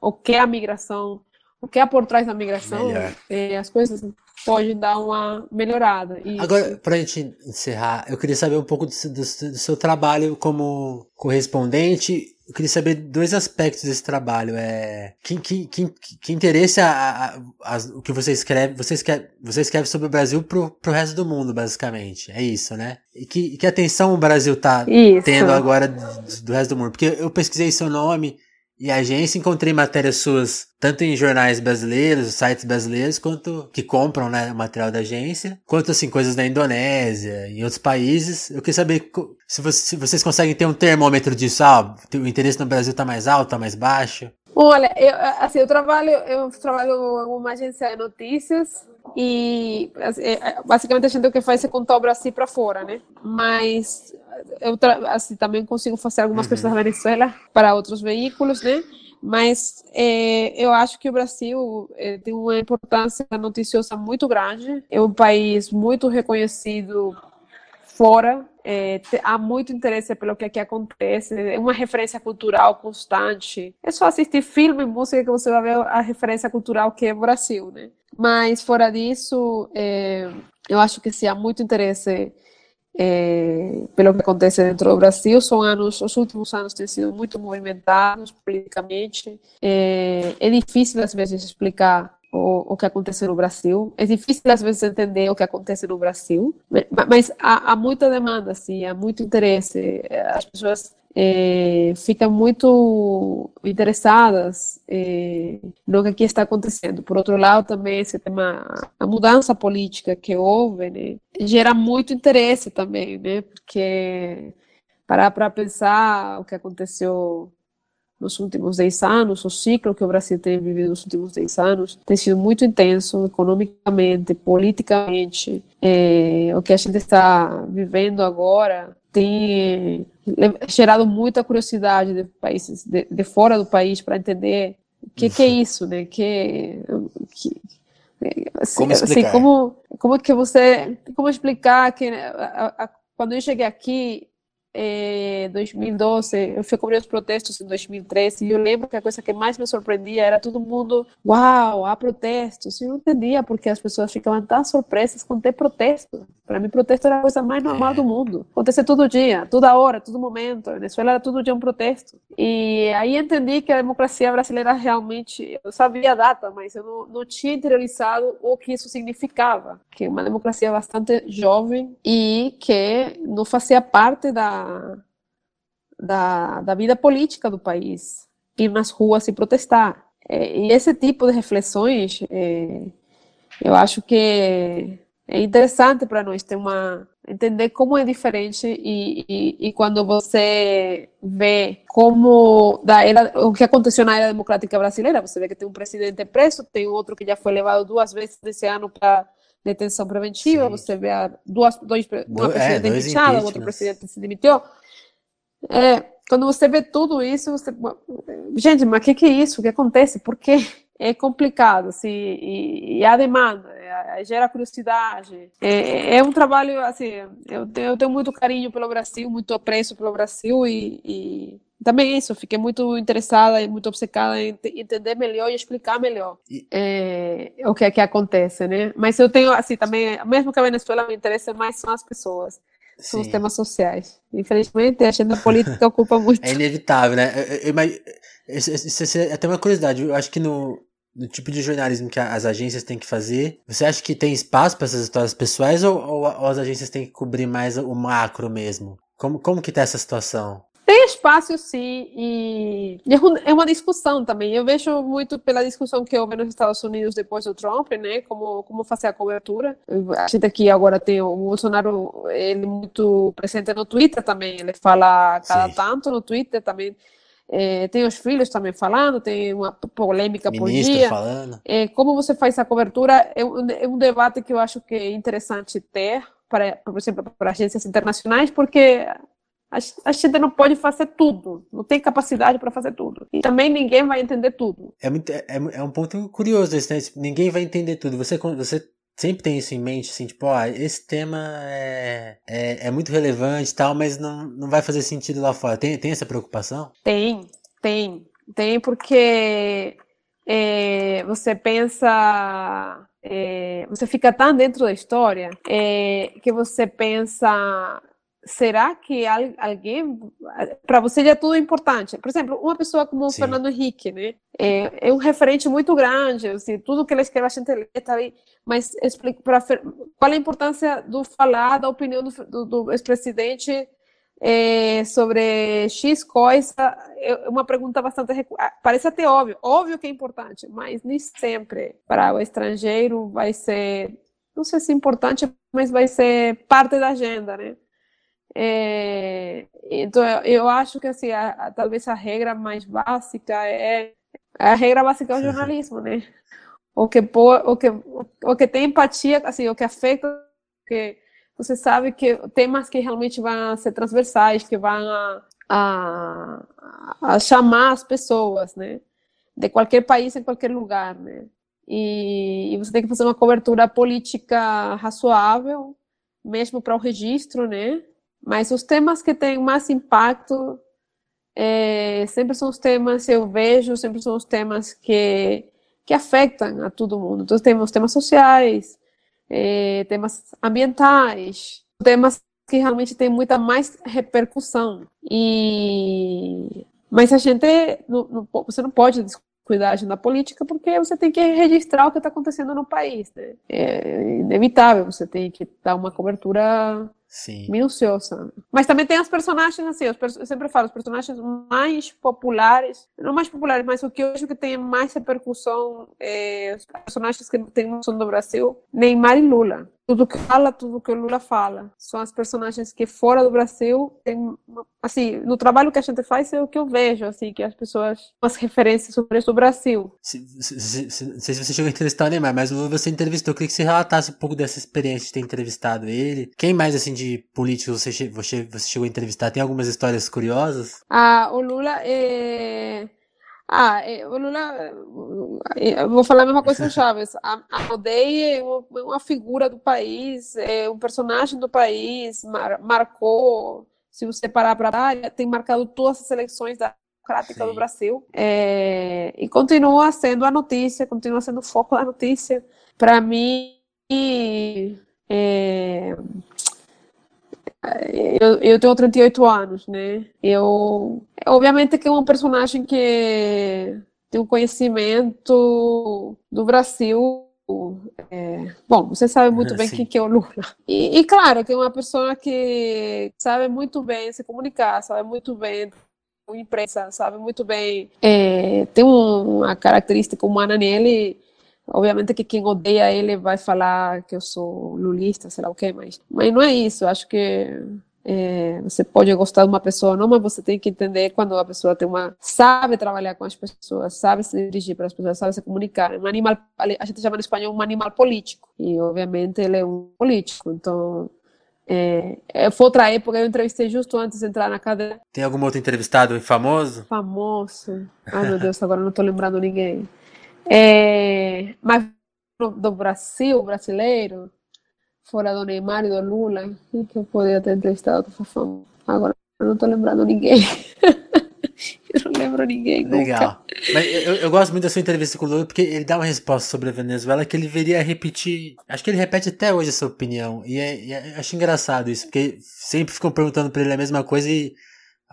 o que é a migração, o que é por trás da migração, é, as coisas podem dar uma melhorada.
E Agora, para a gente encerrar, eu queria saber um pouco do, do, do, seu trabalho como correspondente. Eu queria saber dois aspectos desse trabalho. É que, que, que, que interesse a, a, a, o que você escreve, você escreve, você escreve sobre o Brasil pro, pro resto do mundo, basicamente. É isso, né? E que, que atenção o Brasil tá isso. tendo agora do, do resto do mundo. Porque eu pesquisei seu nome e agência, encontrei matérias suas tanto em jornais brasileiros, sites brasileiros, quanto que compram né, o material da agência, quanto assim, coisas da Indonésia, em outros países. Eu queria saber se, você, se vocês conseguem ter um termômetro disso, ah, o interesse no Brasil está mais alto, está mais baixo.
Olha, eu, assim, eu trabalho, eu trabalho em uma agência de notícias e assim, é, basicamente a gente o que faz é contar o Brasil para fora, né? Mas eu assim, também consigo fazer algumas uhum. coisas da Venezuela para outros veículos, né? Mas é, eu acho que o Brasil é, tem uma importância noticiosa muito grande. É um país muito reconhecido fora. É, há muito interesse pelo que aqui acontece. É uma referência cultural constante. É só assistir filme e música que você vai ver a referência cultural que é o Brasil, né? Mas fora disso, é, eu acho que sim, há muito interesse é, pelo que acontece dentro do Brasil. São anos, os últimos anos têm sido muito movimentados politicamente. É, é difícil às vezes explicar o, o, que acontece no Brasil. É difícil às vezes entender o que acontece no Brasil, mas há, há muita demanda, assim, há muito interesse. As pessoas é, ficam muito interessadas é, no que aqui está acontecendo. Por outro lado, também esse tema, a mudança política que houve, né, gera muito interesse também, né, porque parar para pensar o que aconteceu nos últimos 10 anos, o ciclo que o Brasil tem vivido nos últimos 10 anos tem sido muito intenso economicamente, politicamente. É, o que a gente está vivendo agora tem gerado muita curiosidade de países de, de fora do país para entender o que, que, é isso, né? Que, que
assim, como explicar?
Assim, como, como que você, como explicar que né, a, a, quando eu cheguei aqui é, 2012, eu fui cobrir os protestos em 2013 e eu lembro que a coisa que mais me surpreendia era todo mundo, uau, há protestos. E eu não entendia porque as pessoas ficavam tão surpresas com ter protesto. Para mim, protesto era a coisa mais normal do mundo. Acontecia todo dia, toda hora, todo momento. A Venezuela era todo dia um protesto. E aí entendi que a democracia brasileira realmente, eu sabia a data, mas eu não, não tinha interiorizado o que isso significava. Que é uma democracia bastante jovem e que não fazia parte da, da, da vida política do país. Ir nas ruas e protestar. É, e esse tipo de reflexões, é, eu acho que é interessante para nós ter uma entender como é diferente e, e, e, quando você vê como da era, o que aconteceu na era democrática brasileira, você vê que tem um presidente preso, tem outro que já foi levado duas vezes esse ano para detenção preventiva, Sim. você vê duas, dois, uma Do, é, presidente é, outro presidente se demitiu. É, quando você vê tudo isso, você, gente, mas o que, que é isso? O que acontece? Por quê? É complicado, assim, e, e a demanda, é, gera curiosidade. É, é, um trabalho, assim, eu, eu tenho muito carinho pelo Brasil, muito apreço pelo Brasil e, e também isso, fiquei muito interessada e muito obcecada em entender melhor e explicar melhor e... é, o que é que acontece, né? Mas eu tenho, assim, também, mesmo que a Venezuela me interesse mais são as pessoas, são Sim. os temas sociais. Infelizmente, a agenda política ocupa muito.
É inevitável, né? Eu, eu, isso, isso é até uma curiosidade, eu acho que no, no tipo de jornalismo que as agências têm que fazer, você acha que tem espaço para essas histórias pessoais ou, ou, ou, as agências têm que cobrir mais o macro mesmo? Como, como que tá essa situação?
Tem espaço, sim, e é uma discussão também. Eu vejo muito pela discussão que houve nos Estados Unidos depois do Trump, né? Como, como fazer a cobertura. A gente aqui agora tem o Bolsonaro, ele é muito presente no Twitter também. Ele fala cada sim. tanto no Twitter também. É, tem os filhos também falando, tem uma polêmica Ministro por dia.
Falando.
É, como você faz a cobertura é um, é um debate que eu acho que é interessante ter, para, por exemplo, para agências internacionais, porque a gente não pode fazer tudo, não tem capacidade para fazer tudo. E também ninguém vai entender tudo.
É, muito, é, é um ponto curioso esse, né? Ninguém vai entender tudo. Você, você sempre tem isso em mente, assim, tipo, ó, esse tema é, é, é muito relevante e tal, mas não, não vai fazer sentido lá fora. Tem, tem essa preocupação?
Tem, tem. Tem porque é, você pensa. É, você fica tão dentro da história é, que você pensa será que alguém para você já é tudo importante? Por exemplo uma pessoa como o Fernando Henrique né? É, é, um referente muito grande assim, tudo que ele escreve a gente lê tá aí, mas explica para qual a importância do falar da opinião do, do, do ex-presidente é, sobre X coisa? É uma pergunta bastante ah, parece até óbvio óbvio que é importante mas nem sempre. Para o estrangeiro vai ser não sei se é importante mas vai ser parte da agenda né é, então, eu acho que assim, a, a, talvez a regra mais básica é a regra básica é o jornalismo, né? O que, o que, o que tem empatia, assim, o que afeta, que você sabe que temas que realmente vão ser transversais, que vão a, a, a chamar as pessoas, né? De qualquer país, em qualquer lugar, né? E, e você tem que fazer uma cobertura política razoável, mesmo para o registro, né? Mas os temas que têm mais impacto é, sempre são os temas eu vejo, sempre são os temas que, que afetam a todo mundo. Então, temos temas sociais, é, temas ambientais, temas que realmente têm muita mais repercussão. E mas a gente não, não, você não pode cuidar da política porque você tem que registrar o que está acontecendo no país. Né? É inevitável, você tem que dar uma cobertura
Sim.
minuciosa. Mas também tem as personagens, assim, eu sempre falo, os personagens mais populares, não mais populares, mas o que eu acho que tem mais repercussão, é, os personagens que tem noção do Brasil, Neymar e Lula tudo que fala, tudo que o Lula fala. São as personagens que fora do Brasil tem, assim, no trabalho que a gente faz é o que eu vejo, assim, que as pessoas, as referências sobre o Brasil.
Se, se, se, não sei se você chegou a entrevistar o Neymar, mas você entrevistou, eu queria que você relatasse um pouco dessa experiência de ter entrevistado ele. Quem mais, assim, de políticos você, você, você chegou a entrevistar? Tem algumas histórias curiosas?
Ah, o Lula é ah, é, o Lula, eu vou falar a mesma coisa do Chaves. A, a é uma, uma, figura do país, é um personagem do país, mar, marcou, se você parar para tem marcado todas as eleições da democrática do Brasil. É, e continua sendo a notícia, continua sendo o foco da notícia. Para mim, é, eu, eu tenho 38 anos, né? Eu, obviamente que é um personagem que tem um conhecimento do Brasil é, bom, você sabe muito bem quem que é o Lula. E, e, claro, que é uma pessoa que sabe muito bem se comunicar, sabe muito bem imprensa, sabe muito bem. É, tem uma característica humana nele Obviamente que quem odeia ele vai falar que eu sou lulista, sei lá o quê, mas, mas não é isso. Eu acho que é, você pode gostar de uma pessoa ou não, mas você tem que entender quando a pessoa tem uma sabe trabalhar com as pessoas, sabe se dirigir para as pessoas, sabe se comunicar. Um animal, a gente chama no espanhol um animal político e obviamente ele é um político. Então é, é foi outra época, eu entrevistei justo antes de entrar na cadeia.
Tem algum outro entrevistado famoso?
Famoso? Ai meu Deus, agora não estou lembrando ninguém. É, mas do Brasil, brasileiro, fora do Neymar e do Lula, que eu poderia ter entrevistado Fafão. Agora eu não estou lembrando ninguém. eu não lembro ninguém.
Legal. Mas eu, eu, gosto muito da sua entrevista com o Lula porque ele dá uma resposta sobre a Venezuela que ele viria a repetir. Acho que ele repete até hoje essa opinião. E, é, e é, acho engraçado isso, porque sempre ficam perguntando para ele a mesma coisa e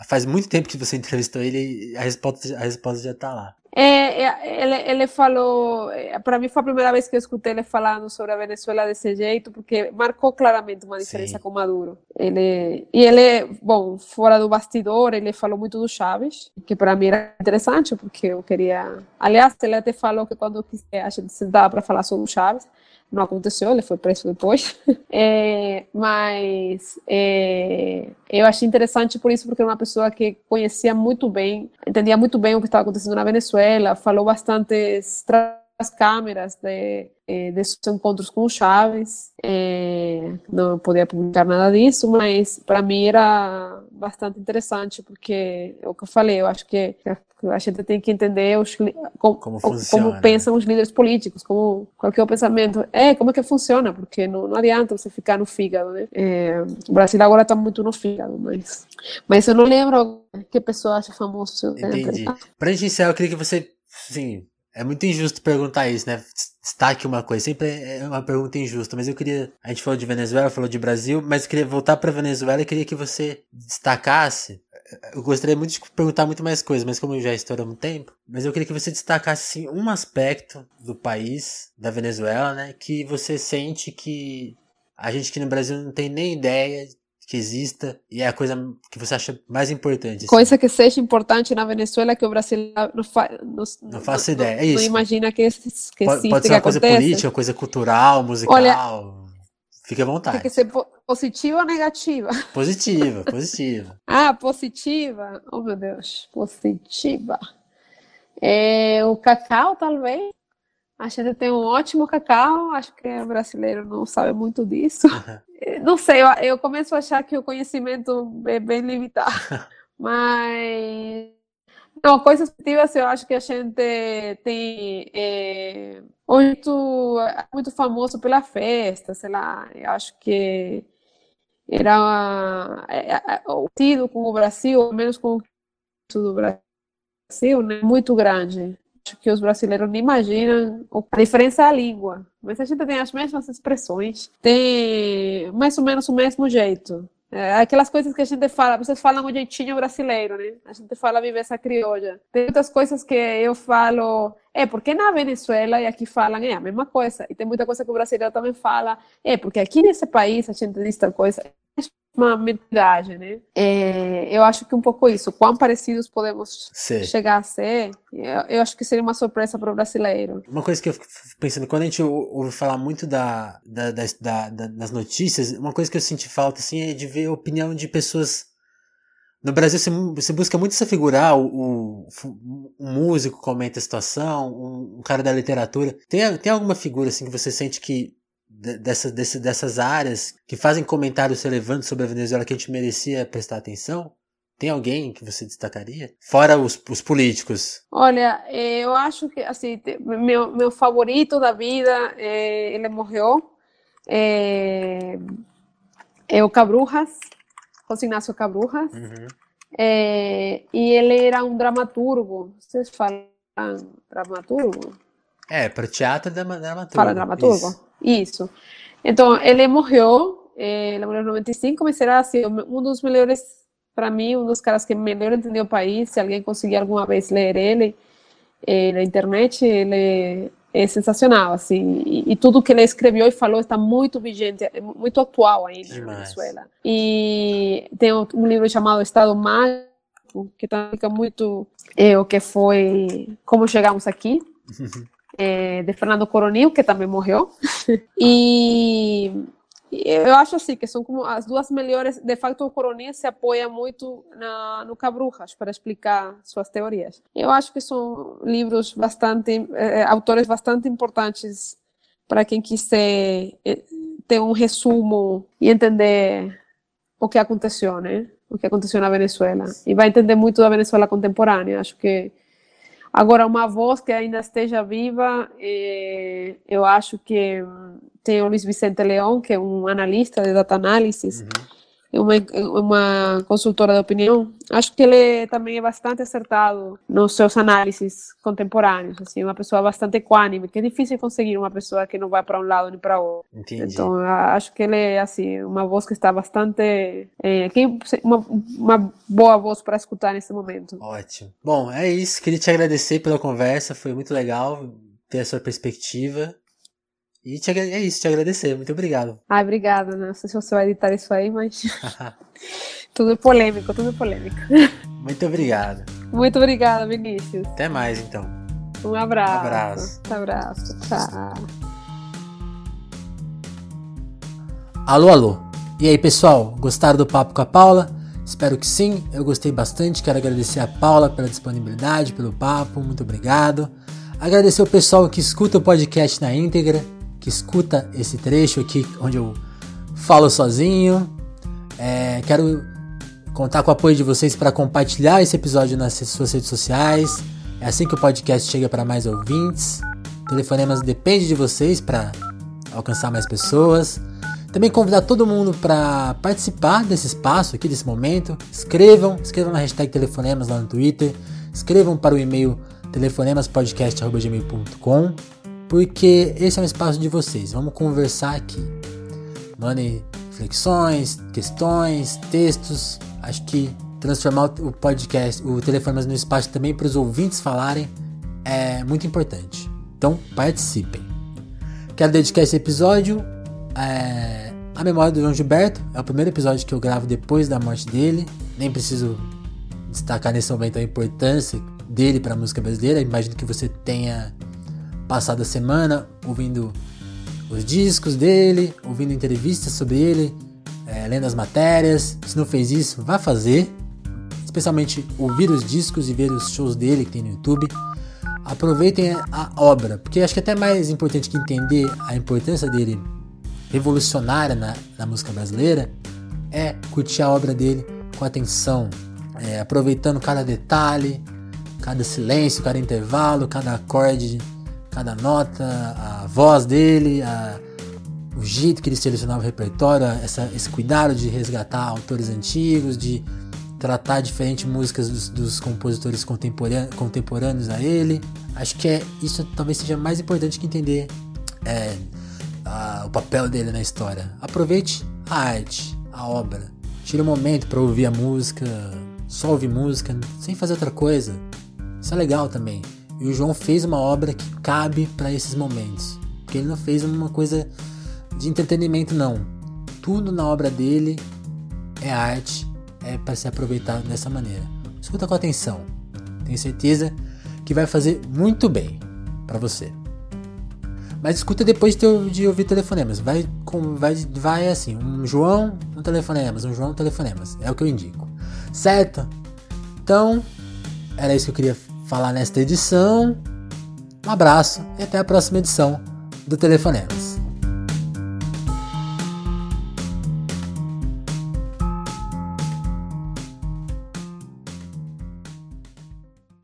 faz muito tempo que você entrevistou ele e a resposta, a resposta já está lá.
É, é, ele, ele falou, para mim foi a primeira vez que eu escutei ele falando sobre a Venezuela desse jeito, porque marcou claramente uma diferença Sim. com Maduro. Ele, e ele, bom, fora do bastidor, ele falou muito do Chaves, que para mim era interessante, porque eu queria. Aliás, ele até falou que quando a gente sentava para falar sobre o Chaves, não aconteceu, ele foi preso depois. É, mas é, eu achei interessante por isso, porque era uma pessoa que conhecia muito bem, entendia muito bem o que estava acontecendo na Venezuela, falou bastante as câmeras de, eh, desses encontros com o Chaves. É, não podia publicar nada disso, mas para mim era bastante interessante, porque é o que eu falei, eu acho que a gente tem que entender os, como, como, como pensam os líderes políticos, como, qual é o pensamento. É, como é que funciona, porque não, não adianta você ficar no fígado, né? É, o Brasil agora está muito no fígado, mas, mas eu não lembro que pessoa acha famoso.
Entendi. Para encerrar, eu queria que você, sim, é muito injusto perguntar isso, né? Destaque uma coisa. Sempre é uma pergunta injusta. Mas eu queria. A gente falou de Venezuela, falou de Brasil, mas eu queria voltar para Venezuela e queria que você destacasse. Eu gostaria muito de perguntar muito mais coisas, mas como eu já estouramos um tempo, mas eu queria que você destacasse assim, um aspecto do país, da Venezuela, né? Que você sente que a gente aqui no Brasil não tem nem ideia que exista e é a coisa que você acha mais importante. Assim.
Coisa que seja importante na Venezuela que o Brasil não, fa
não, não faço ideia. É isso.
Não imagina que, que
pode, pode ser uma coisa acontece. política, coisa cultural, musical. Olha, Fique à vontade.
Tem que ser positiva ou negativa?
Positiva, positiva.
ah, positiva? Oh, meu Deus. Positiva. É, o cacau, talvez. A gente tem um ótimo cacau, acho que o brasileiro não sabe muito disso. Não sei, eu, eu começo a achar que o conhecimento é bem limitado. Mas. Não, coisas positivas eu acho que a gente tem. É, muito, muito famoso pela festa, sei lá. Eu acho que era é, é, o tido com o Brasil, menos com o Brasil, né, muito grande que os brasileiros nem imaginam a diferença é a língua. Mas a gente tem as mesmas expressões, tem mais ou menos o mesmo jeito. É, aquelas coisas que a gente fala, vocês falam o jeitinho brasileiro, né? A gente fala viveza criolla. Tem muitas coisas que eu falo, é porque na Venezuela e aqui falam é a mesma coisa. E tem muita coisa que o brasileiro também fala, é porque aqui nesse país a gente diz tal coisa uma mentalidade, né? É, eu acho que um pouco isso, quão parecidos podemos Sim. chegar a ser, eu, eu, acho que seria uma surpresa para o brasileiro.
Uma coisa que eu fico pensando, quando a gente ouve falar muito da, da, da, da, das notícias, uma coisa que eu senti falta, assim, é de ver a opinião de pessoas no Brasil você, você busca muito se figurar, o, o, um músico comenta a situação, um, um, cara da literatura. Tem, tem alguma figura assim que você sente que dessa, desse, dessas áreas que fazem comentários relevantes sobre a Venezuela que a gente merecia prestar atenção? Tem alguém que você destacaria? Fora os, os políticos.
Olha, eh, eu acho que assim, meu, meu favorito da vida, é, ele morreu. É, é o Cabrujas, José Inácio Cabrujas. Uhum. É, e ele era um dramaturgo. Vocês falam dramaturgo?
É, para teatro é dramaturgo.
Fala dramaturgo? Isso. Isso. Então, ele morreu, eh, ele morreu em 95, mas será assim, um dos melhores, para mim, um dos caras que melhor entendeu o país. Se alguém conseguir alguma vez ler ele eh, na internet, ele é sensacional, assim, e, e, tudo que ele escreveu e falou está muito vigente, é muito atual ainda Demais. na Venezuela. E tem um livro chamado Estado Mágico, que também fica muito é, o que foi, como chegamos aqui. é, de Fernando Coronil, que também morreu. e eu acho assim que são como as duas melhores. De facto, o Coronel se apoia muito na, no Cabrujas para explicar suas teorias. Eu acho que são livros bastante, eh, autores bastante importantes para quem quiser eh, ter um resumo e entender o que aconteceu, né? O que aconteceu na Venezuela. E vai entender muito da Venezuela contemporânea. Acho que Agora, uma voz que ainda esteja viva, é, eu acho que tem o Luiz Vicente Leão, que é um analista de data analysis, uhum uma, uma consultora de opinião, acho que ele também é bastante acertado nos seus análises contemporâneos, assim, uma pessoa bastante equânime, que é difícil conseguir uma pessoa que não vai para um lado nem para outro. Entendi. Então, acho que ele é, assim, uma voz que está bastante... É, uma, uma boa voz para escutar nesse momento.
Ótimo. Bom, é isso. Queria te agradecer pela conversa, foi muito legal ter a sua perspectiva. E te, é isso, te agradecer. Muito obrigado.
Ah, obrigada. Né? Não sei se você vai editar isso aí, mas. tudo polêmico, tudo polêmico.
Muito obrigado.
Muito obrigada, Vinícius.
Até mais, então.
Um abraço. Um abraço. Um abraço. Tchau.
Alô, alô. E aí, pessoal? Gostaram do papo com a Paula? Espero que sim. Eu gostei bastante. Quero agradecer a Paula pela disponibilidade, pelo papo. Muito obrigado. Agradecer o pessoal que escuta o podcast na íntegra que escuta esse trecho aqui onde eu falo sozinho. É, quero contar com o apoio de vocês para compartilhar esse episódio nas suas redes sociais. É assim que o podcast chega para mais ouvintes. Telefonemas depende de vocês para alcançar mais pessoas. Também convidar todo mundo para participar desse espaço aqui, desse momento. Escrevam, escrevam na hashtag Telefonemas lá no Twitter. Escrevam para o e-mail telefonemaspodcast.gmail.com porque esse é um espaço de vocês. Vamos conversar aqui. Mandem reflexões, questões, textos. Acho que transformar o podcast, o Telefonemas no espaço também para os ouvintes falarem é muito importante. Então participem. Quero dedicar esse episódio é, à memória do João Gilberto. É o primeiro episódio que eu gravo depois da morte dele. Nem preciso destacar nesse momento a importância dele para a música brasileira. Imagino que você tenha passado a semana ouvindo os discos dele, ouvindo entrevistas sobre ele, é, lendo as matérias. Se não fez isso, vá fazer. Especialmente ouvir os discos e ver os shows dele que tem no YouTube. Aproveitem a obra, porque acho que é até mais importante que entender a importância dele revolucionária na, na música brasileira é curtir a obra dele com atenção, é, aproveitando cada detalhe, cada silêncio, cada intervalo, cada acorde cada nota, a voz dele, a, o jeito que ele selecionava o repertório, essa, esse cuidado de resgatar autores antigos, de tratar diferentes músicas dos, dos compositores contemporâneos, contemporâneos a ele. Acho que é isso talvez seja mais importante que entender é, a, o papel dele na história. Aproveite a arte, a obra. Tire um momento para ouvir a música, só ouvir música, sem fazer outra coisa. Isso é legal também. E o João fez uma obra que cabe para esses momentos. Porque ele não fez uma coisa de entretenimento, não. Tudo na obra dele é arte, é para ser aproveitado dessa maneira. Escuta com atenção. Tenho certeza que vai fazer muito bem para você. Mas escuta depois de, ouvir telefonemas. Vai, com, vai, vai assim: um João, um telefonemas, um João, um telefonemas. É o que eu indico. Certo? Então, era isso que eu queria falar nesta edição. Um abraço e até a próxima edição do Telefonemas.